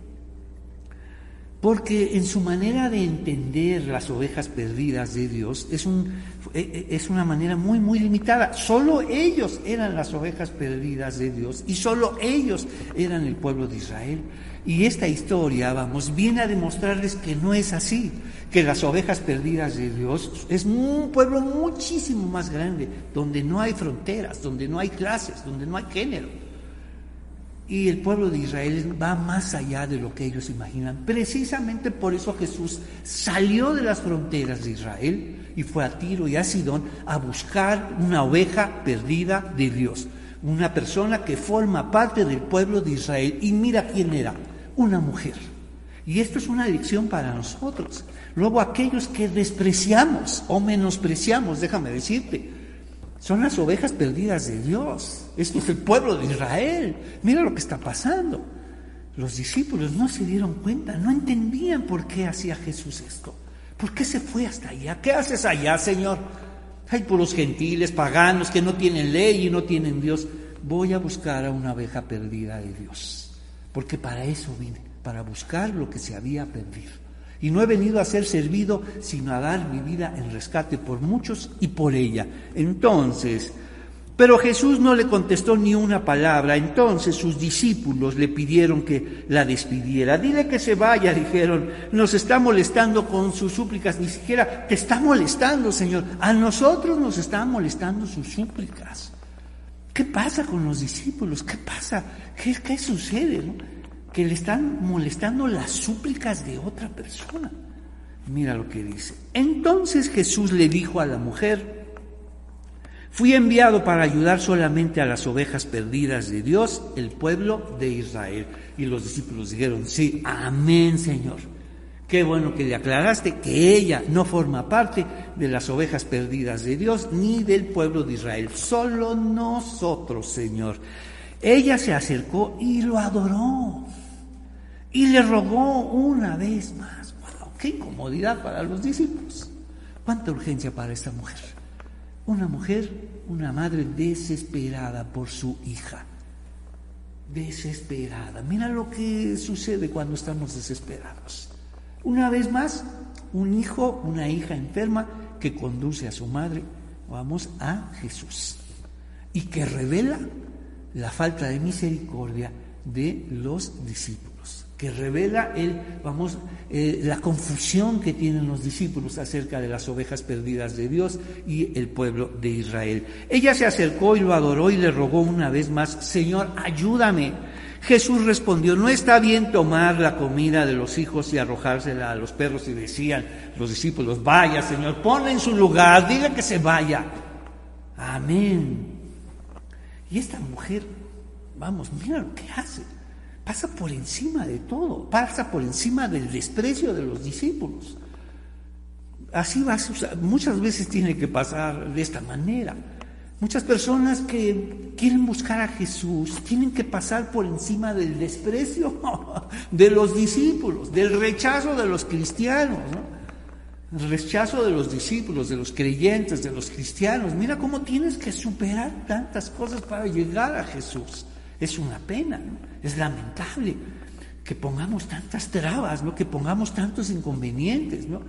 Porque en su manera de entender las ovejas perdidas de Dios es, un, e, e, es una manera muy, muy limitada. Solo ellos eran las ovejas perdidas de Dios y solo ellos eran el pueblo de Israel. Y esta historia, vamos, viene a demostrarles que no es así que las ovejas perdidas de Dios es un pueblo muchísimo más grande, donde no hay fronteras, donde no hay clases, donde no hay género. Y el pueblo de Israel va más allá de lo que ellos imaginan. Precisamente por eso Jesús salió de las fronteras de Israel y fue a Tiro y a Sidón a buscar una oveja perdida de Dios. Una persona que forma parte del pueblo de Israel. Y mira quién era, una mujer. Y esto es una lección para nosotros. Luego aquellos que despreciamos o menospreciamos, déjame decirte, son las ovejas perdidas de Dios. Esto es el pueblo de Israel. Mira lo que está pasando. Los discípulos no se dieron cuenta, no entendían por qué hacía Jesús esto. ¿Por qué se fue hasta allá? ¿Qué haces allá, Señor? Hay puros gentiles, paganos que no tienen ley y no tienen Dios. Voy a buscar a una oveja perdida de Dios. Porque para eso vine, para buscar lo que se había perdido. Y no he venido a ser servido, sino a dar mi vida en rescate por muchos y por ella. Entonces, pero Jesús no le contestó ni una palabra. Entonces sus discípulos le pidieron que la despidiera. Dile que se vaya, dijeron. Nos está molestando con sus súplicas. Ni siquiera te está molestando, Señor. A nosotros nos están molestando sus súplicas. ¿Qué pasa con los discípulos? ¿Qué pasa? ¿Qué, qué sucede? Que le están molestando las súplicas de otra persona. Mira lo que dice. Entonces Jesús le dijo a la mujer, fui enviado para ayudar solamente a las ovejas perdidas de Dios, el pueblo de Israel. Y los discípulos dijeron, sí, amén Señor. Qué bueno que le aclaraste que ella no forma parte de las ovejas perdidas de Dios ni del pueblo de Israel, solo nosotros, Señor. Ella se acercó y lo adoró. Y le rogó una vez más. ¡Wow! ¡Qué incomodidad para los discípulos! ¿Cuánta urgencia para esta mujer? Una mujer, una madre desesperada por su hija. Desesperada. Mira lo que sucede cuando estamos desesperados. Una vez más, un hijo, una hija enferma que conduce a su madre, vamos, a Jesús. Y que revela la falta de misericordia de los discípulos que revela el, vamos, eh, la confusión que tienen los discípulos acerca de las ovejas perdidas de Dios y el pueblo de Israel. Ella se acercó y lo adoró y le rogó una vez más, Señor, ayúdame. Jesús respondió, no está bien tomar la comida de los hijos y arrojársela a los perros y decían los discípulos, vaya Señor, ponla en su lugar, diga que se vaya. Amén. Y esta mujer, vamos, mira lo que hace pasa por encima de todo, pasa por encima del desprecio de los discípulos. Así va, muchas veces tiene que pasar de esta manera. Muchas personas que quieren buscar a Jesús tienen que pasar por encima del desprecio de los discípulos, del rechazo de los cristianos, el rechazo de los discípulos, de los creyentes, de los cristianos. Mira cómo tienes que superar tantas cosas para llegar a Jesús. Es una pena, es lamentable. que pongamos tantas trabas, ¿no? que pongamos tantos inconvenientes, ¿no?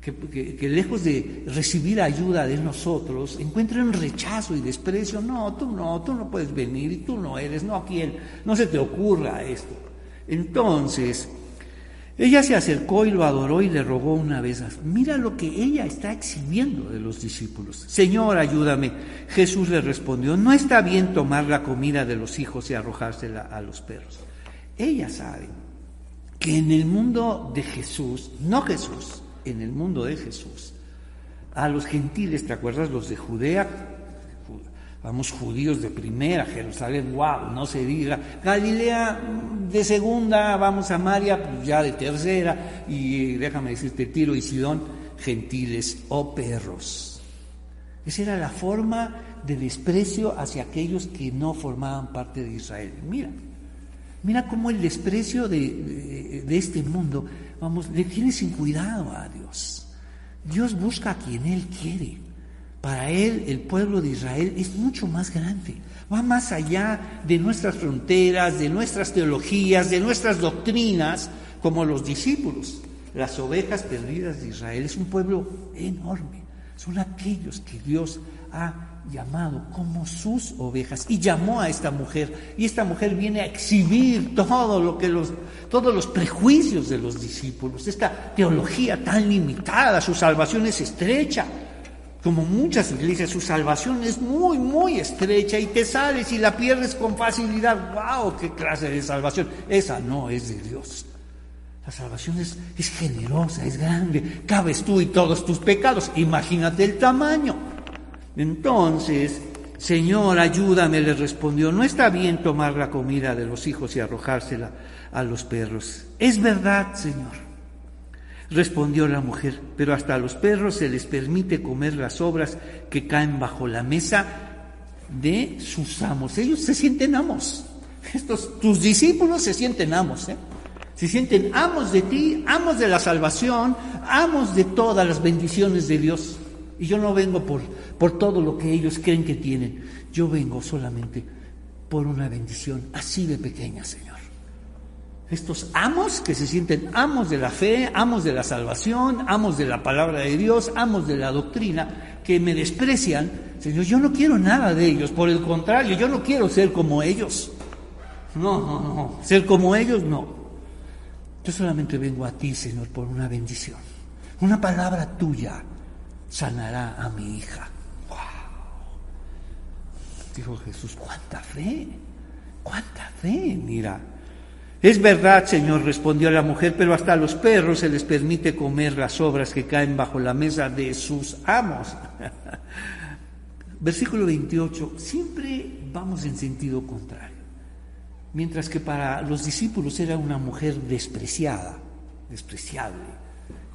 que, lejos de recibir ayuda de nosotros, encuentren rechazo y desprecio. No, tú no, tú no puedes venir tú no eres, no, aquí no se te ocurra esto. Entonces, ella se acercó y lo adoró y le rogó una vez más. Mira lo que ella está exhibiendo de los discípulos. Señor, ayúdame. Jesús le respondió, no está bien tomar la comida de los hijos y arrojársela a los perros. Ella sabe que en el mundo de Jesús, no Jesús, en el mundo de Jesús. A los gentiles, ¿te acuerdas? Los de Judea, vamos, judíos de primera, Jerusalén, wow, no se diga. Galilea de segunda, vamos a María, pues ya de tercera, y déjame decirte, Tiro y Sidón, gentiles o perros. Esa era la forma de desprecio hacia aquellos que no formaban parte de Israel. Mira, mira cómo el desprecio de, de este mundo Vamos, le tiene sin cuidado a Dios. Dios busca a quien Él quiere. Para Él el pueblo de Israel es mucho más grande. Va más allá de nuestras fronteras, de nuestras teologías, de nuestras doctrinas, como los discípulos. Las ovejas perdidas de Israel es un pueblo enorme. Son aquellos que Dios ha llamado como sus ovejas y llamó a esta mujer y esta mujer viene a exhibir todo lo que los todos los prejuicios de los discípulos, esta teología tan limitada, su salvación es estrecha. Como muchas iglesias, su salvación es muy, muy estrecha y te sales y la pierdes con facilidad. ¡Wow! ¡Qué clase de salvación! Esa no es de Dios. La salvación es, es generosa, es grande. Cabes tú y todos tus pecados. Imagínate el tamaño. Entonces, Señor, ayúdame, le respondió, no está bien tomar la comida de los hijos y arrojársela a los perros. Es verdad, Señor. Respondió la mujer, pero hasta a los perros se les permite comer las obras que caen bajo la mesa de sus amos. Ellos se sienten amos. Estos, tus discípulos se sienten amos, ¿eh? Se sienten amos de ti, amos de la salvación, amos de todas las bendiciones de Dios. Y yo no vengo por, por todo lo que ellos creen que tienen. Yo vengo solamente por una bendición así de pequeña, Señor. Estos amos que se sienten amos de la fe, amos de la salvación, amos de la palabra de Dios, amos de la doctrina, que me desprecian, Señor, yo no quiero nada de ellos, por el contrario, yo no quiero ser como ellos. No, no, no, ser como ellos no. Yo solamente vengo a ti, Señor, por una bendición, una palabra tuya sanará a mi hija. ¡Wow! Dijo Jesús, ¿cuánta fe? ¿Cuánta fe? Mira. Es verdad, Señor, respondió la mujer, pero hasta a los perros se les permite comer las obras que caen bajo la mesa de sus amos. Versículo 28, siempre vamos en sentido contrario. Mientras que para los discípulos era una mujer despreciada, despreciable,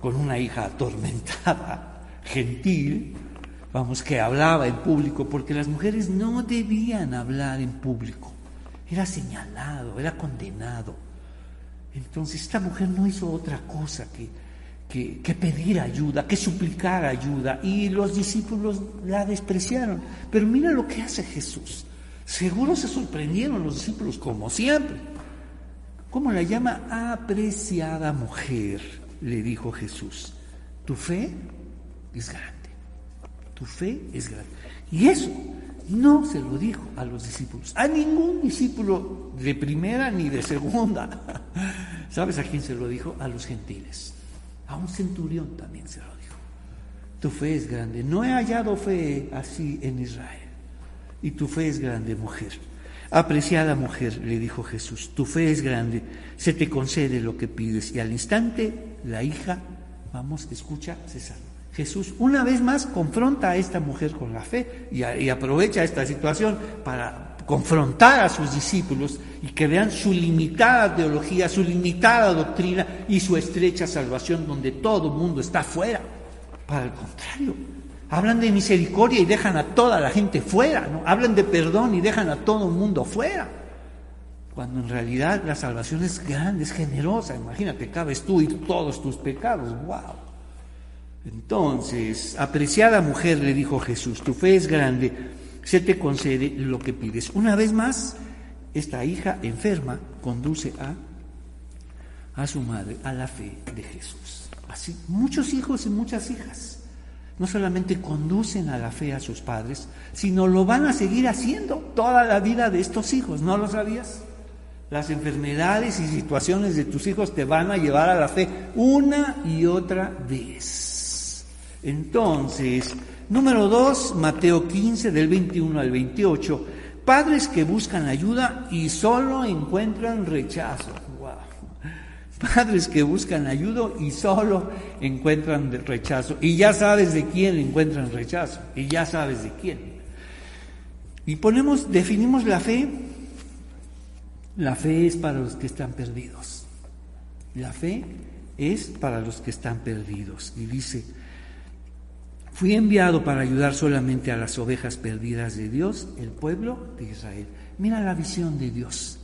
con una hija atormentada gentil, vamos, que hablaba en público, porque las mujeres no debían hablar en público. Era señalado, era condenado. Entonces esta mujer no hizo otra cosa que, que, pedir ayuda, que suplicar ayuda, y los discípulos la despreciaron. Pero mira lo que hace Jesús. Seguro se sorprendieron los discípulos, como siempre. ¿Cómo la llama? Apreciada mujer, le dijo Jesús. Tu fe es grande. Tu fe es grande. Y eso no se lo dijo a los discípulos, a ningún discípulo de primera ni de segunda. ¿Sabes a quién se lo dijo? A los gentiles. A un centurión también se lo dijo. Tu fe es grande. No he hallado fe así en Israel. Y tu fe es grande, mujer. Apreciada mujer, le dijo Jesús, tu fe es grande, se te concede lo que pides. Y al instante la hija, vamos, escucha, se. Jesús una vez más confronta a esta mujer con la fe y, aprovecha esta situación para confrontar a sus discípulos y que vean su limitada teología, su limitada doctrina y su estrecha salvación donde todo el mundo está fuera. Para el contrario, hablan de misericordia y dejan a toda la gente fuera, hablan de perdón y dejan a todo el mundo fuera. Cuando en realidad la salvación es grande, es generosa. Imagínate, cabes tú y todos tus pecados. ¡Wow! Entonces, apreciada mujer, le dijo Jesús, tu fe es grande, se te concede lo que pides. Una vez más, esta hija enferma conduce a a su madre a la fe de Jesús. Así, muchos hijos y muchas hijas no solamente conducen a la fe a sus padres, sino lo van a seguir haciendo toda la vida de estos hijos. ¿No lo sabías? Las enfermedades y situaciones de tus hijos te van a llevar a la fe una y otra vez. Entonces, número dos, Mateo 15 del 21 al 28. Padres que buscan ayuda y solo encuentran rechazo. Padres que buscan ayuda y solo encuentran rechazo. Y ya sabes de quién encuentran rechazo. Y ya sabes de quién. Y ponemos, definimos la fe. La fe es para los que están perdidos. La fe es para los que están perdidos. Y dice, fui enviado para ayudar solamente a las ovejas perdidas de Dios, el pueblo de Israel. Mira la visión de Dios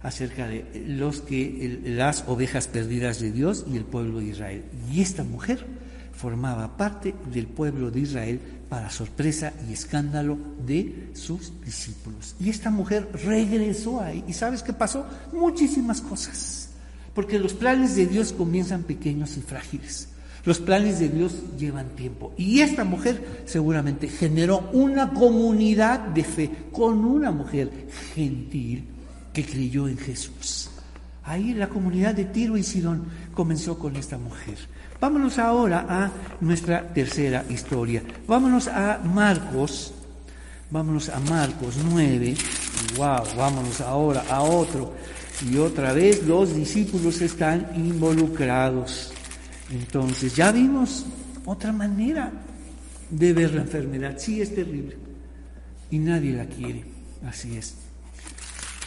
acerca de los que las ovejas perdidas de Dios y el pueblo de Israel. Y esta mujer formaba parte del pueblo de Israel para sorpresa y escándalo de sus discípulos. Y esta mujer regresó ahí. ¿Y sabes qué pasó? Muchísimas cosas. Porque los planes de Dios comienzan pequeños y frágiles. Los planes de Dios llevan tiempo. Y esta mujer seguramente generó una comunidad de fe con una mujer gentil que creyó en Jesús. Ahí la comunidad de Tiro y Sidón comenzó con esta mujer. Vámonos ahora a nuestra tercera historia. Vámonos a Marcos. Vámonos a Marcos 9. Wow, vámonos ahora a otro. Y otra vez los discípulos están involucrados. Entonces, ya vimos otra manera de ver la enfermedad. Sí, es terrible. Y nadie la quiere. Así es.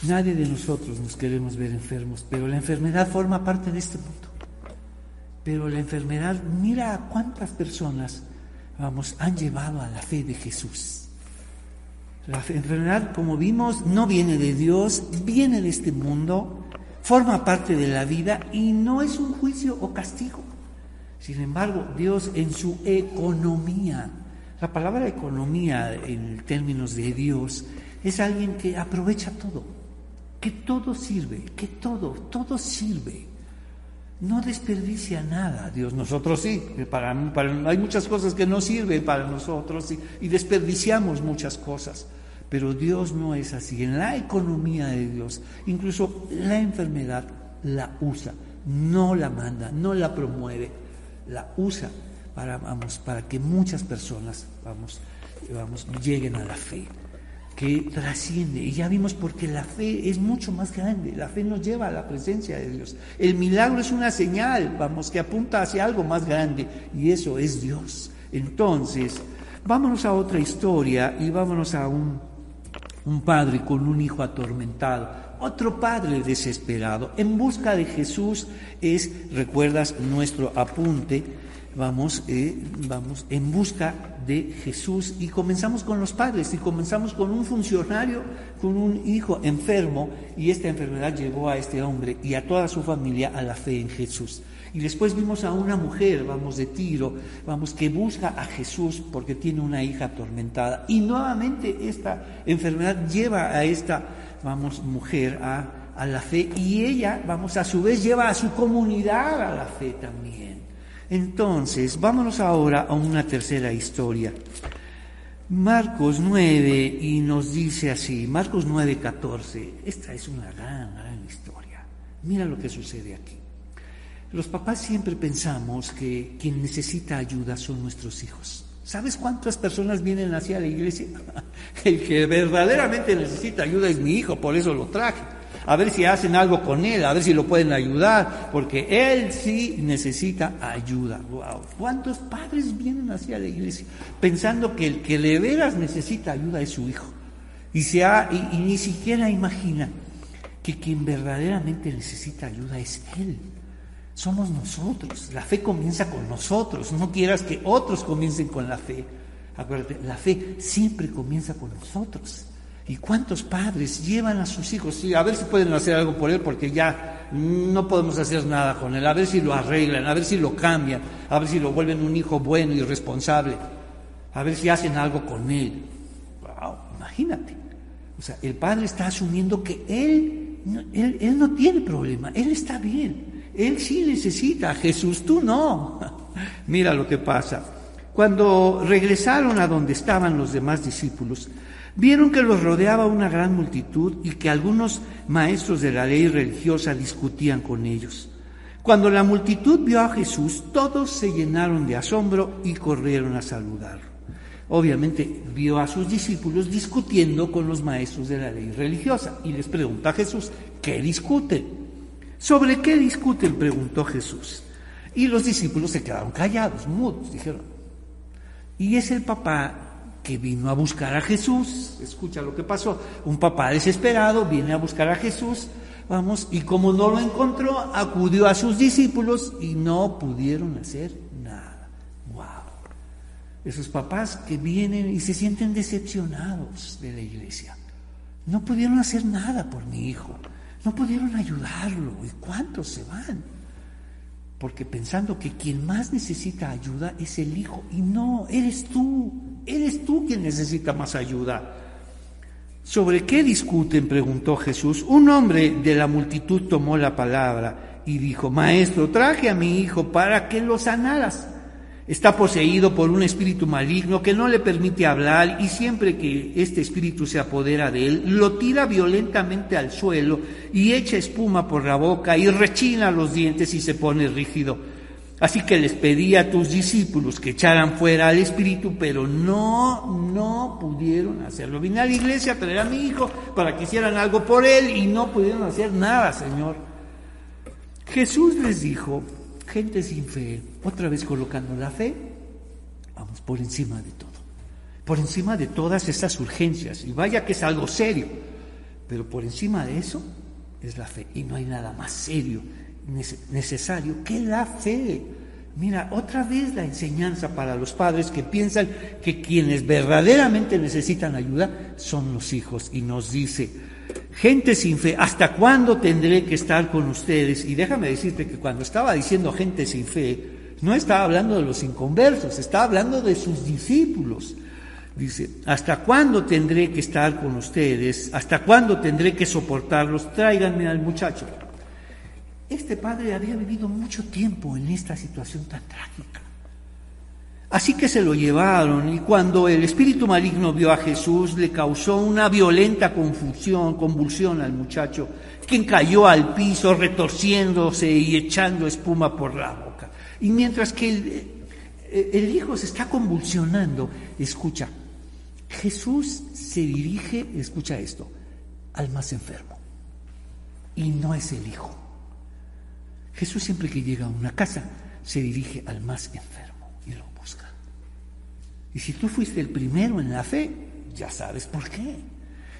Nadie de nosotros nos queremos ver enfermos, pero la enfermedad forma parte de este mundo. Pero la enfermedad, mira a cuántas personas, vamos, han llevado a la fe de Jesús. La enfermedad, como vimos, no viene de Dios, viene de este mundo, forma parte de la vida y no es un juicio o castigo. Sin embargo, Dios en su economía, la palabra economía en términos de Dios, es alguien que aprovecha todo que todo sirve, que todo, todo sirve. No desperdicia nada, Dios. Nosotros sí, hay muchas cosas que no sirven para nosotros y desperdiciamos muchas cosas. Pero Dios no es así. En la economía de Dios, incluso la enfermedad la usa, no la manda, no la promueve, la usa para, vamos, para que muchas personas vamos, vamos, lleguen a la fe que trasciende. Y ya vimos porque la fe es mucho más grande. La fe nos lleva a la presencia de Dios. El milagro es una señal, vamos, que apunta hacia algo más grande. Y eso es Dios. Entonces, vámonos a otra historia y vámonos a un, un padre con un hijo atormentado. Otro padre desesperado. En busca de Jesús es, recuerdas nuestro apunte, vamos, eh, vamos en busca de Jesús y comenzamos con los padres y comenzamos con un funcionario, con un hijo enfermo y esta enfermedad llevó a este hombre y a toda su familia a la fe en Jesús. Y después vimos a una mujer, vamos, de Tiro, vamos, que busca a Jesús porque tiene una hija atormentada. Y nuevamente esta enfermedad lleva a esta, vamos, mujer a, a la fe y ella, vamos, a su vez lleva a su comunidad a la fe también. Entonces, vámonos ahora a una tercera historia. Marcos 9 y nos dice así, Marcos 9, 14, esta es una gran, gran historia. Mira lo que sucede aquí. Los papás siempre pensamos que quien necesita ayuda son nuestros hijos. ¿Sabes cuántas personas vienen hacia la iglesia? El que verdaderamente necesita ayuda es mi hijo, por eso lo traje a ver si hacen algo con él, a ver si lo pueden ayudar, porque él sí necesita ayuda. Wow. ¿Cuántos padres vienen hacia la iglesia pensando que el que de veras necesita ayuda es su hijo? Y, se y, ni siquiera imagina que quien verdaderamente necesita ayuda es él. Somos nosotros. La fe comienza con nosotros. No quieras que otros comiencen con la fe. Acuérdate, la fe siempre comienza con nosotros. ¿Y cuántos padres llevan a sus hijos? Sí, a ver si pueden hacer algo por él, porque ya no podemos hacer nada con él. A ver si lo arreglan, a ver si lo cambian, a ver si lo vuelven un hijo bueno y responsable. A ver si hacen algo con él. Wow, imagínate. O sea, el padre está asumiendo que él, él, él no tiene problema, él está bien. Él sí necesita Jesús, tú no. Mira lo que pasa. Cuando regresaron a donde estaban los demás discípulos, vieron que los rodeaba una gran multitud y que algunos maestros de la ley religiosa discutían con ellos. Cuando la multitud vio a Jesús, todos se llenaron de asombro y corrieron a saludarlo. Obviamente vio a sus discípulos discutiendo con los maestros de la ley religiosa y les pregunta a Jesús, ¿qué discuten? ¿Sobre qué discuten? preguntó Jesús. Y los discípulos se quedaron callados, mudos, dijeron. Y es el papá que vino a buscar a Jesús. Escucha lo que pasó. Un papá desesperado viene a buscar a Jesús Vamos, y como no lo encontró, acudió a sus discípulos y no pudieron hacer nada. ¡Wow! Esos papás que vienen y se sienten decepcionados de la iglesia. No pudieron hacer nada por mi hijo. No pudieron ayudarlo. ¿Y cuántos se van? Porque pensando que quien más necesita ayuda es el hijo. Y no, eres tú. Eres tú quien necesita más ayuda. ¿Sobre qué discuten? preguntó Jesús. Un hombre de la multitud tomó la palabra y dijo, Maestro, traje a mi hijo para que lo sanaras. Está poseído por un espíritu maligno que no le permite hablar y siempre que este espíritu se apodera de él, lo tira violentamente al suelo y echa espuma por la boca y rechina los dientes y se pone rígido. Así que les pedí a tus discípulos que echaran fuera al espíritu, pero no, no pudieron hacerlo. Vine a la iglesia a traer a mi hijo para que hicieran algo por él y no pudieron hacer nada, Señor. Jesús les dijo, gente sin fe, otra vez colocando la fe, vamos por encima de todo, por encima de todas estas urgencias. Y vaya que es algo serio, pero por encima de eso es la fe. Y no hay nada más serio necesario que la fe. Mira, otra vez la enseñanza para los padres que piensan que quienes verdaderamente necesitan ayuda son los hijos. Y nos dice, gente sin fe, ¿hasta cuándo tendré que estar con ustedes? Y déjame decirte que cuando estaba diciendo gente sin fe, no estaba hablando de los inconversos, estaba hablando de sus discípulos. Dice, ¿hasta cuándo tendré que estar con ustedes? ¿Hasta cuándo tendré que soportarlos? Tráiganme al muchacho. Este padre había vivido mucho tiempo en esta situación tan trágica. Así que se lo llevaron y cuando el espíritu maligno vio a Jesús le causó una violenta confusión, convulsión al muchacho, quien cayó al piso retorciéndose y echando espuma por la boca. Y mientras que el, el hijo se está convulsionando, escucha, Jesús se dirige, escucha esto, al más enfermo. Y no es el hijo. Jesús siempre que llega a una casa se dirige al más enfermo. Y si tú fuiste el primero en la fe, ya sabes por qué.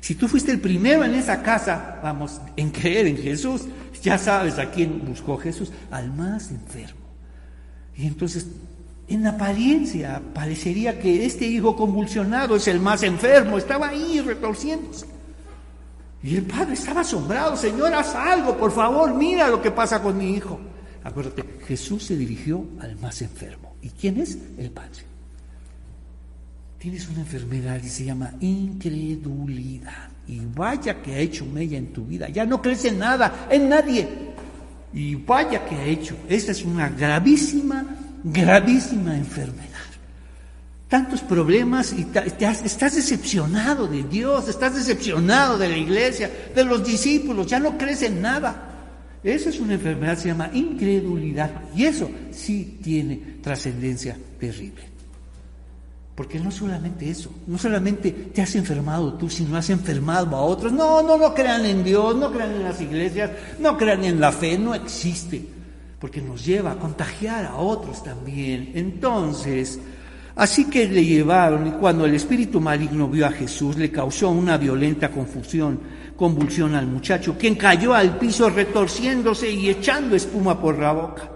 Si tú fuiste el primero en esa casa, vamos, en creer en Jesús, ya sabes a quién buscó Jesús, al más enfermo. Y entonces, en apariencia, parecería que este hijo convulsionado es el más enfermo, estaba ahí retorciéndose. Y el padre estaba asombrado, Señor, haz algo, por favor, mira lo que pasa con mi hijo. Acuérdate, Jesús se dirigió al más enfermo. ¿Y quién es? El padre. Tienes una enfermedad y se llama incredulidad. Y vaya que ha hecho mella en tu vida. Ya no crees en nada, en nadie. Y vaya que ha hecho. Esta es una gravísima, gravísima enfermedad tantos problemas y estás decepcionado de Dios, estás decepcionado de la iglesia, de los discípulos, ya no crees en nada. Esa es una enfermedad, se llama incredulidad. Y eso sí tiene trascendencia terrible. Porque no solamente eso, no solamente te has enfermado tú, sino has enfermado a otros. No, no, no crean en Dios, no crean en las iglesias, no crean en la fe, no existe. Porque nos lleva a contagiar a otros también. Entonces, Así que le llevaron y cuando el espíritu maligno vio a Jesús le causó una violenta confusión, convulsión al muchacho, quien cayó al piso retorciéndose y echando espuma por la boca.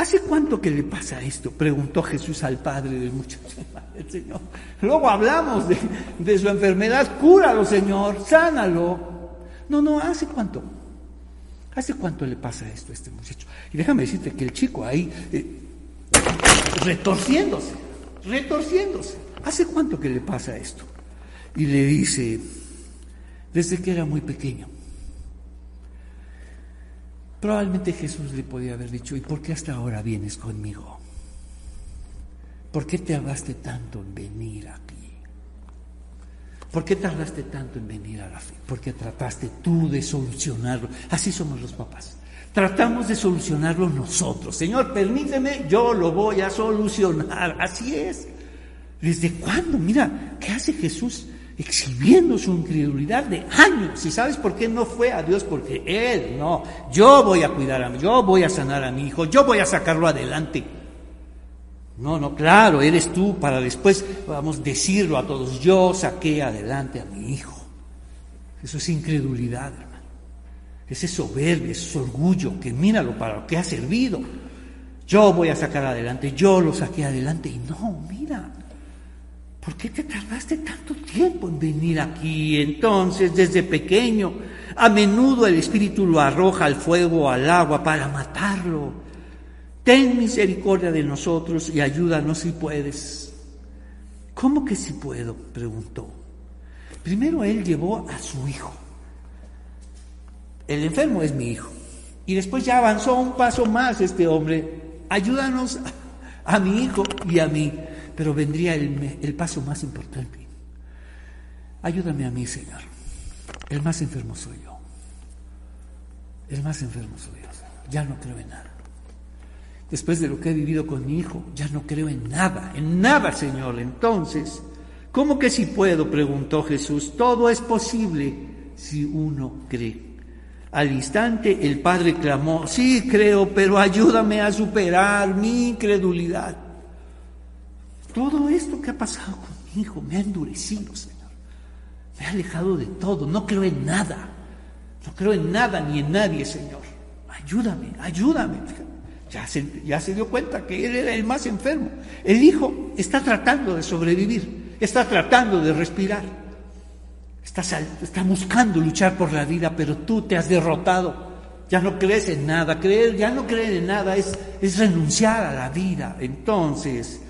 ¿Hace cuánto que le pasa esto? Preguntó Jesús al padre del muchacho. El Señor. Luego hablamos de, su enfermedad. Cúralo, Señor, sánalo. No, no, ¿hace cuánto? ¿Hace cuánto le pasa esto a este muchacho? Y déjame decirte que el chico ahí, eh, retorciéndose, retorciéndose. ¿Hace cuánto que le pasa esto? Y le dice, desde que era muy pequeño. Probablemente Jesús le podía haber dicho, ¿y por qué hasta ahora vienes conmigo? ¿Por qué te tardaste tanto en venir aquí? ¿Por qué tardaste tanto en venir a la fe? Porque trataste tú de solucionarlo. Así somos los papás. Tratamos de solucionarlo nosotros. Señor, permíteme, yo lo voy a solucionar. Así es. ¿Desde cuándo? Mira, ¿qué hace Jesús? Exhibiendo su incredulidad de años. ¿Y sabes por qué no fue a Dios? Porque Él, no, yo voy a cuidar a mí, yo voy a sanar a mi hijo, yo voy a sacarlo adelante. No, no, claro, eres tú para después, vamos, decirlo a todos, yo saqué adelante a mi hijo. Eso es incredulidad, hermano. Ese soberbia, ese orgullo, que míralo para lo que ha servido. Yo voy a sacar adelante, yo lo saqué adelante. Y no, mira, ¿por qué te tardaste tanto tiempo en venir aquí? Entonces, desde pequeño, a menudo el Espíritu lo arroja al fuego o al agua para matarlo. Ten misericordia de nosotros y ayúdanos si puedes. ¿Cómo que si puedo? preguntó. Primero él llevó a su hijo el enfermo es mi hijo. Y después ya avanzó un paso más este hombre. Ayúdanos a, mi hijo y a mí. Pero vendría el, el paso más importante. Ayúdame a mí, Señor. El más enfermo soy yo. El más enfermo soy yo. Ya no creo en nada. Después de lo que he vivido con mi hijo, ya no creo en nada, en nada, Señor. Entonces, ¿cómo que si puedo? preguntó Jesús. Todo es posible si uno cree. Al instante el padre clamó, sí creo, pero ayúdame a superar mi incredulidad. Todo esto que ha pasado con mi hijo me ha endurecido, Señor. Me ha alejado de todo, no creo en nada. No creo en nada ni en nadie, Señor. Ayúdame, ayúdame. Ya se, dio cuenta que él era el más enfermo. El hijo está tratando de sobrevivir, está tratando de respirar. Estás, buscando luchar por la vida, pero tú te has derrotado. Ya no crees en nada. Creer, ya no creer en nada es renunciar a la vida. Entonces,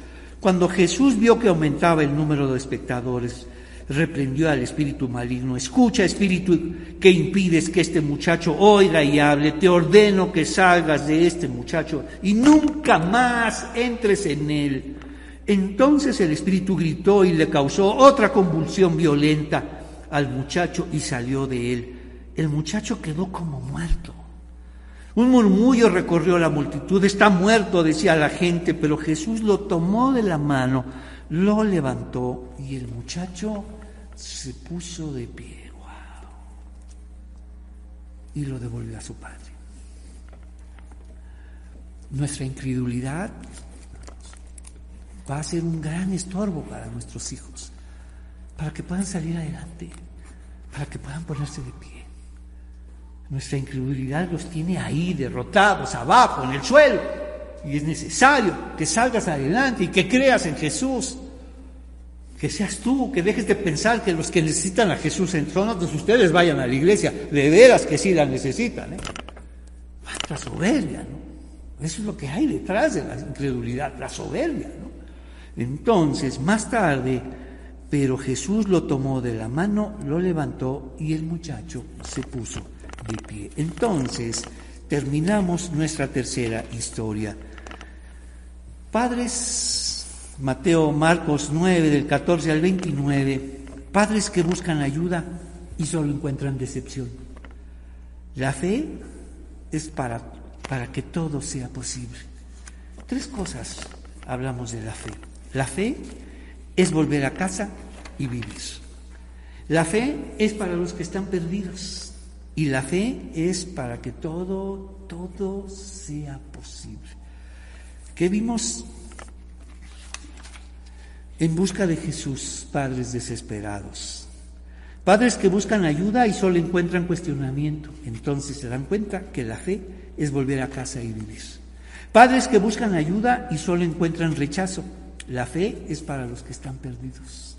cuando Jesús vio que aumentaba el número de espectadores, reprendió al espíritu maligno. Escucha, espíritu, que impides que este muchacho oiga y hable. Te ordeno que salgas de este muchacho y nunca más entres en él. Entonces el espíritu gritó y le causó otra convulsión violenta al muchacho y salió de él. El muchacho quedó como muerto. Un murmullo recorrió la multitud. Está muerto, decía la gente, pero Jesús lo tomó de la mano, lo levantó y el muchacho se puso de pie. Wow. Y lo devolvió a su padre. Nuestra incredulidad va a ser un gran estorbo para nuestros hijos para que puedan salir adelante, para que puedan ponerse de pie. Nuestra incredulidad los tiene ahí, derrotados, abajo, en el suelo. Y es necesario que salgas adelante y que creas en Jesús. Que seas tú, que dejes de pensar que los que necesitan a Jesús en tronos, pues ustedes vayan a la iglesia. De veras que sí la necesitan. ¿eh? La soberbia, ¿no? Eso es lo que hay detrás de la incredulidad, la soberbia, ¿no? Entonces, más tarde, pero Jesús lo tomó de la mano, lo levantó y el muchacho se puso pie. Entonces, terminamos nuestra tercera historia. Padres, Mateo, Marcos 9, del 14 al 29, padres que buscan ayuda y solo encuentran decepción. La fe es para, para que todo sea posible. Tres cosas hablamos de la fe. La fe es volver a casa y vivir. La fe es para los que están perdidos y la fe es para que todo, todo sea posible. ¿Qué vimos? En busca de Jesús, padres desesperados. Padres que buscan ayuda y solo encuentran cuestionamiento. Entonces se dan cuenta que la fe es volver a casa y vivir. Padres que buscan ayuda y solo encuentran rechazo. La fe es para los que están perdidos.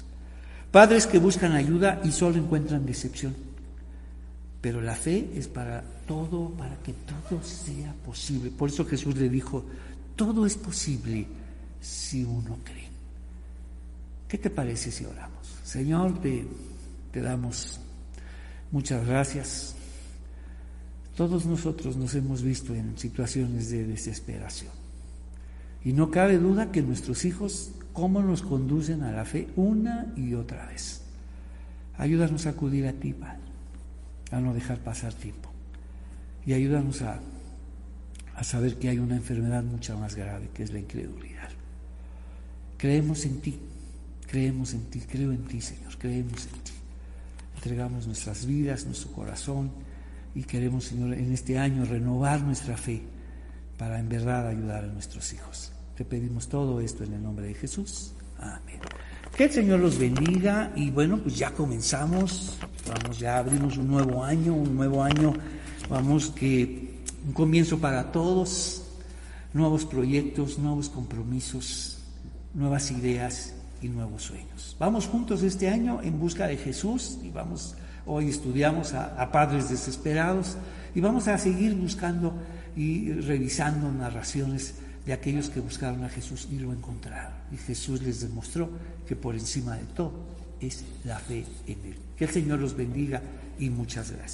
Padres que buscan ayuda y solo encuentran decepción. Pero la fe es para todo, para que todo sea posible. Por eso Jesús le dijo, todo es posible si uno cree. ¿Qué te parece si oramos? Señor, te, te damos muchas gracias. Todos nosotros nos hemos visto en situaciones de desesperación. Y no cabe duda que nuestros hijos, cómo nos conducen a la fe una y otra vez. Ayúdanos a acudir a ti, Padre, a no dejar pasar tiempo. Y ayúdanos a, a saber que hay una enfermedad mucho más grave, que es la incredulidad. Creemos en ti, creemos en ti, creo en ti, Señor, creemos en ti. Entregamos nuestras vidas, nuestro corazón y queremos, Señor, en este año renovar nuestra fe para en verdad ayudar a nuestros hijos. Te pedimos todo esto en el nombre de Jesús. Amén. Que el Señor los bendiga y bueno, pues ya comenzamos, vamos, ya abrimos un nuevo año, un nuevo año, vamos que un comienzo para todos, nuevos proyectos, nuevos compromisos, nuevas ideas y nuevos sueños. Vamos juntos este año en busca de Jesús y vamos, hoy estudiamos a, a padres desesperados y vamos a seguir buscando y revisando narraciones de aquellos que buscaron a Jesús y lo encontraron. Y Jesús les demostró que por encima de todo es la fe en Él. Que el Señor los bendiga y muchas gracias.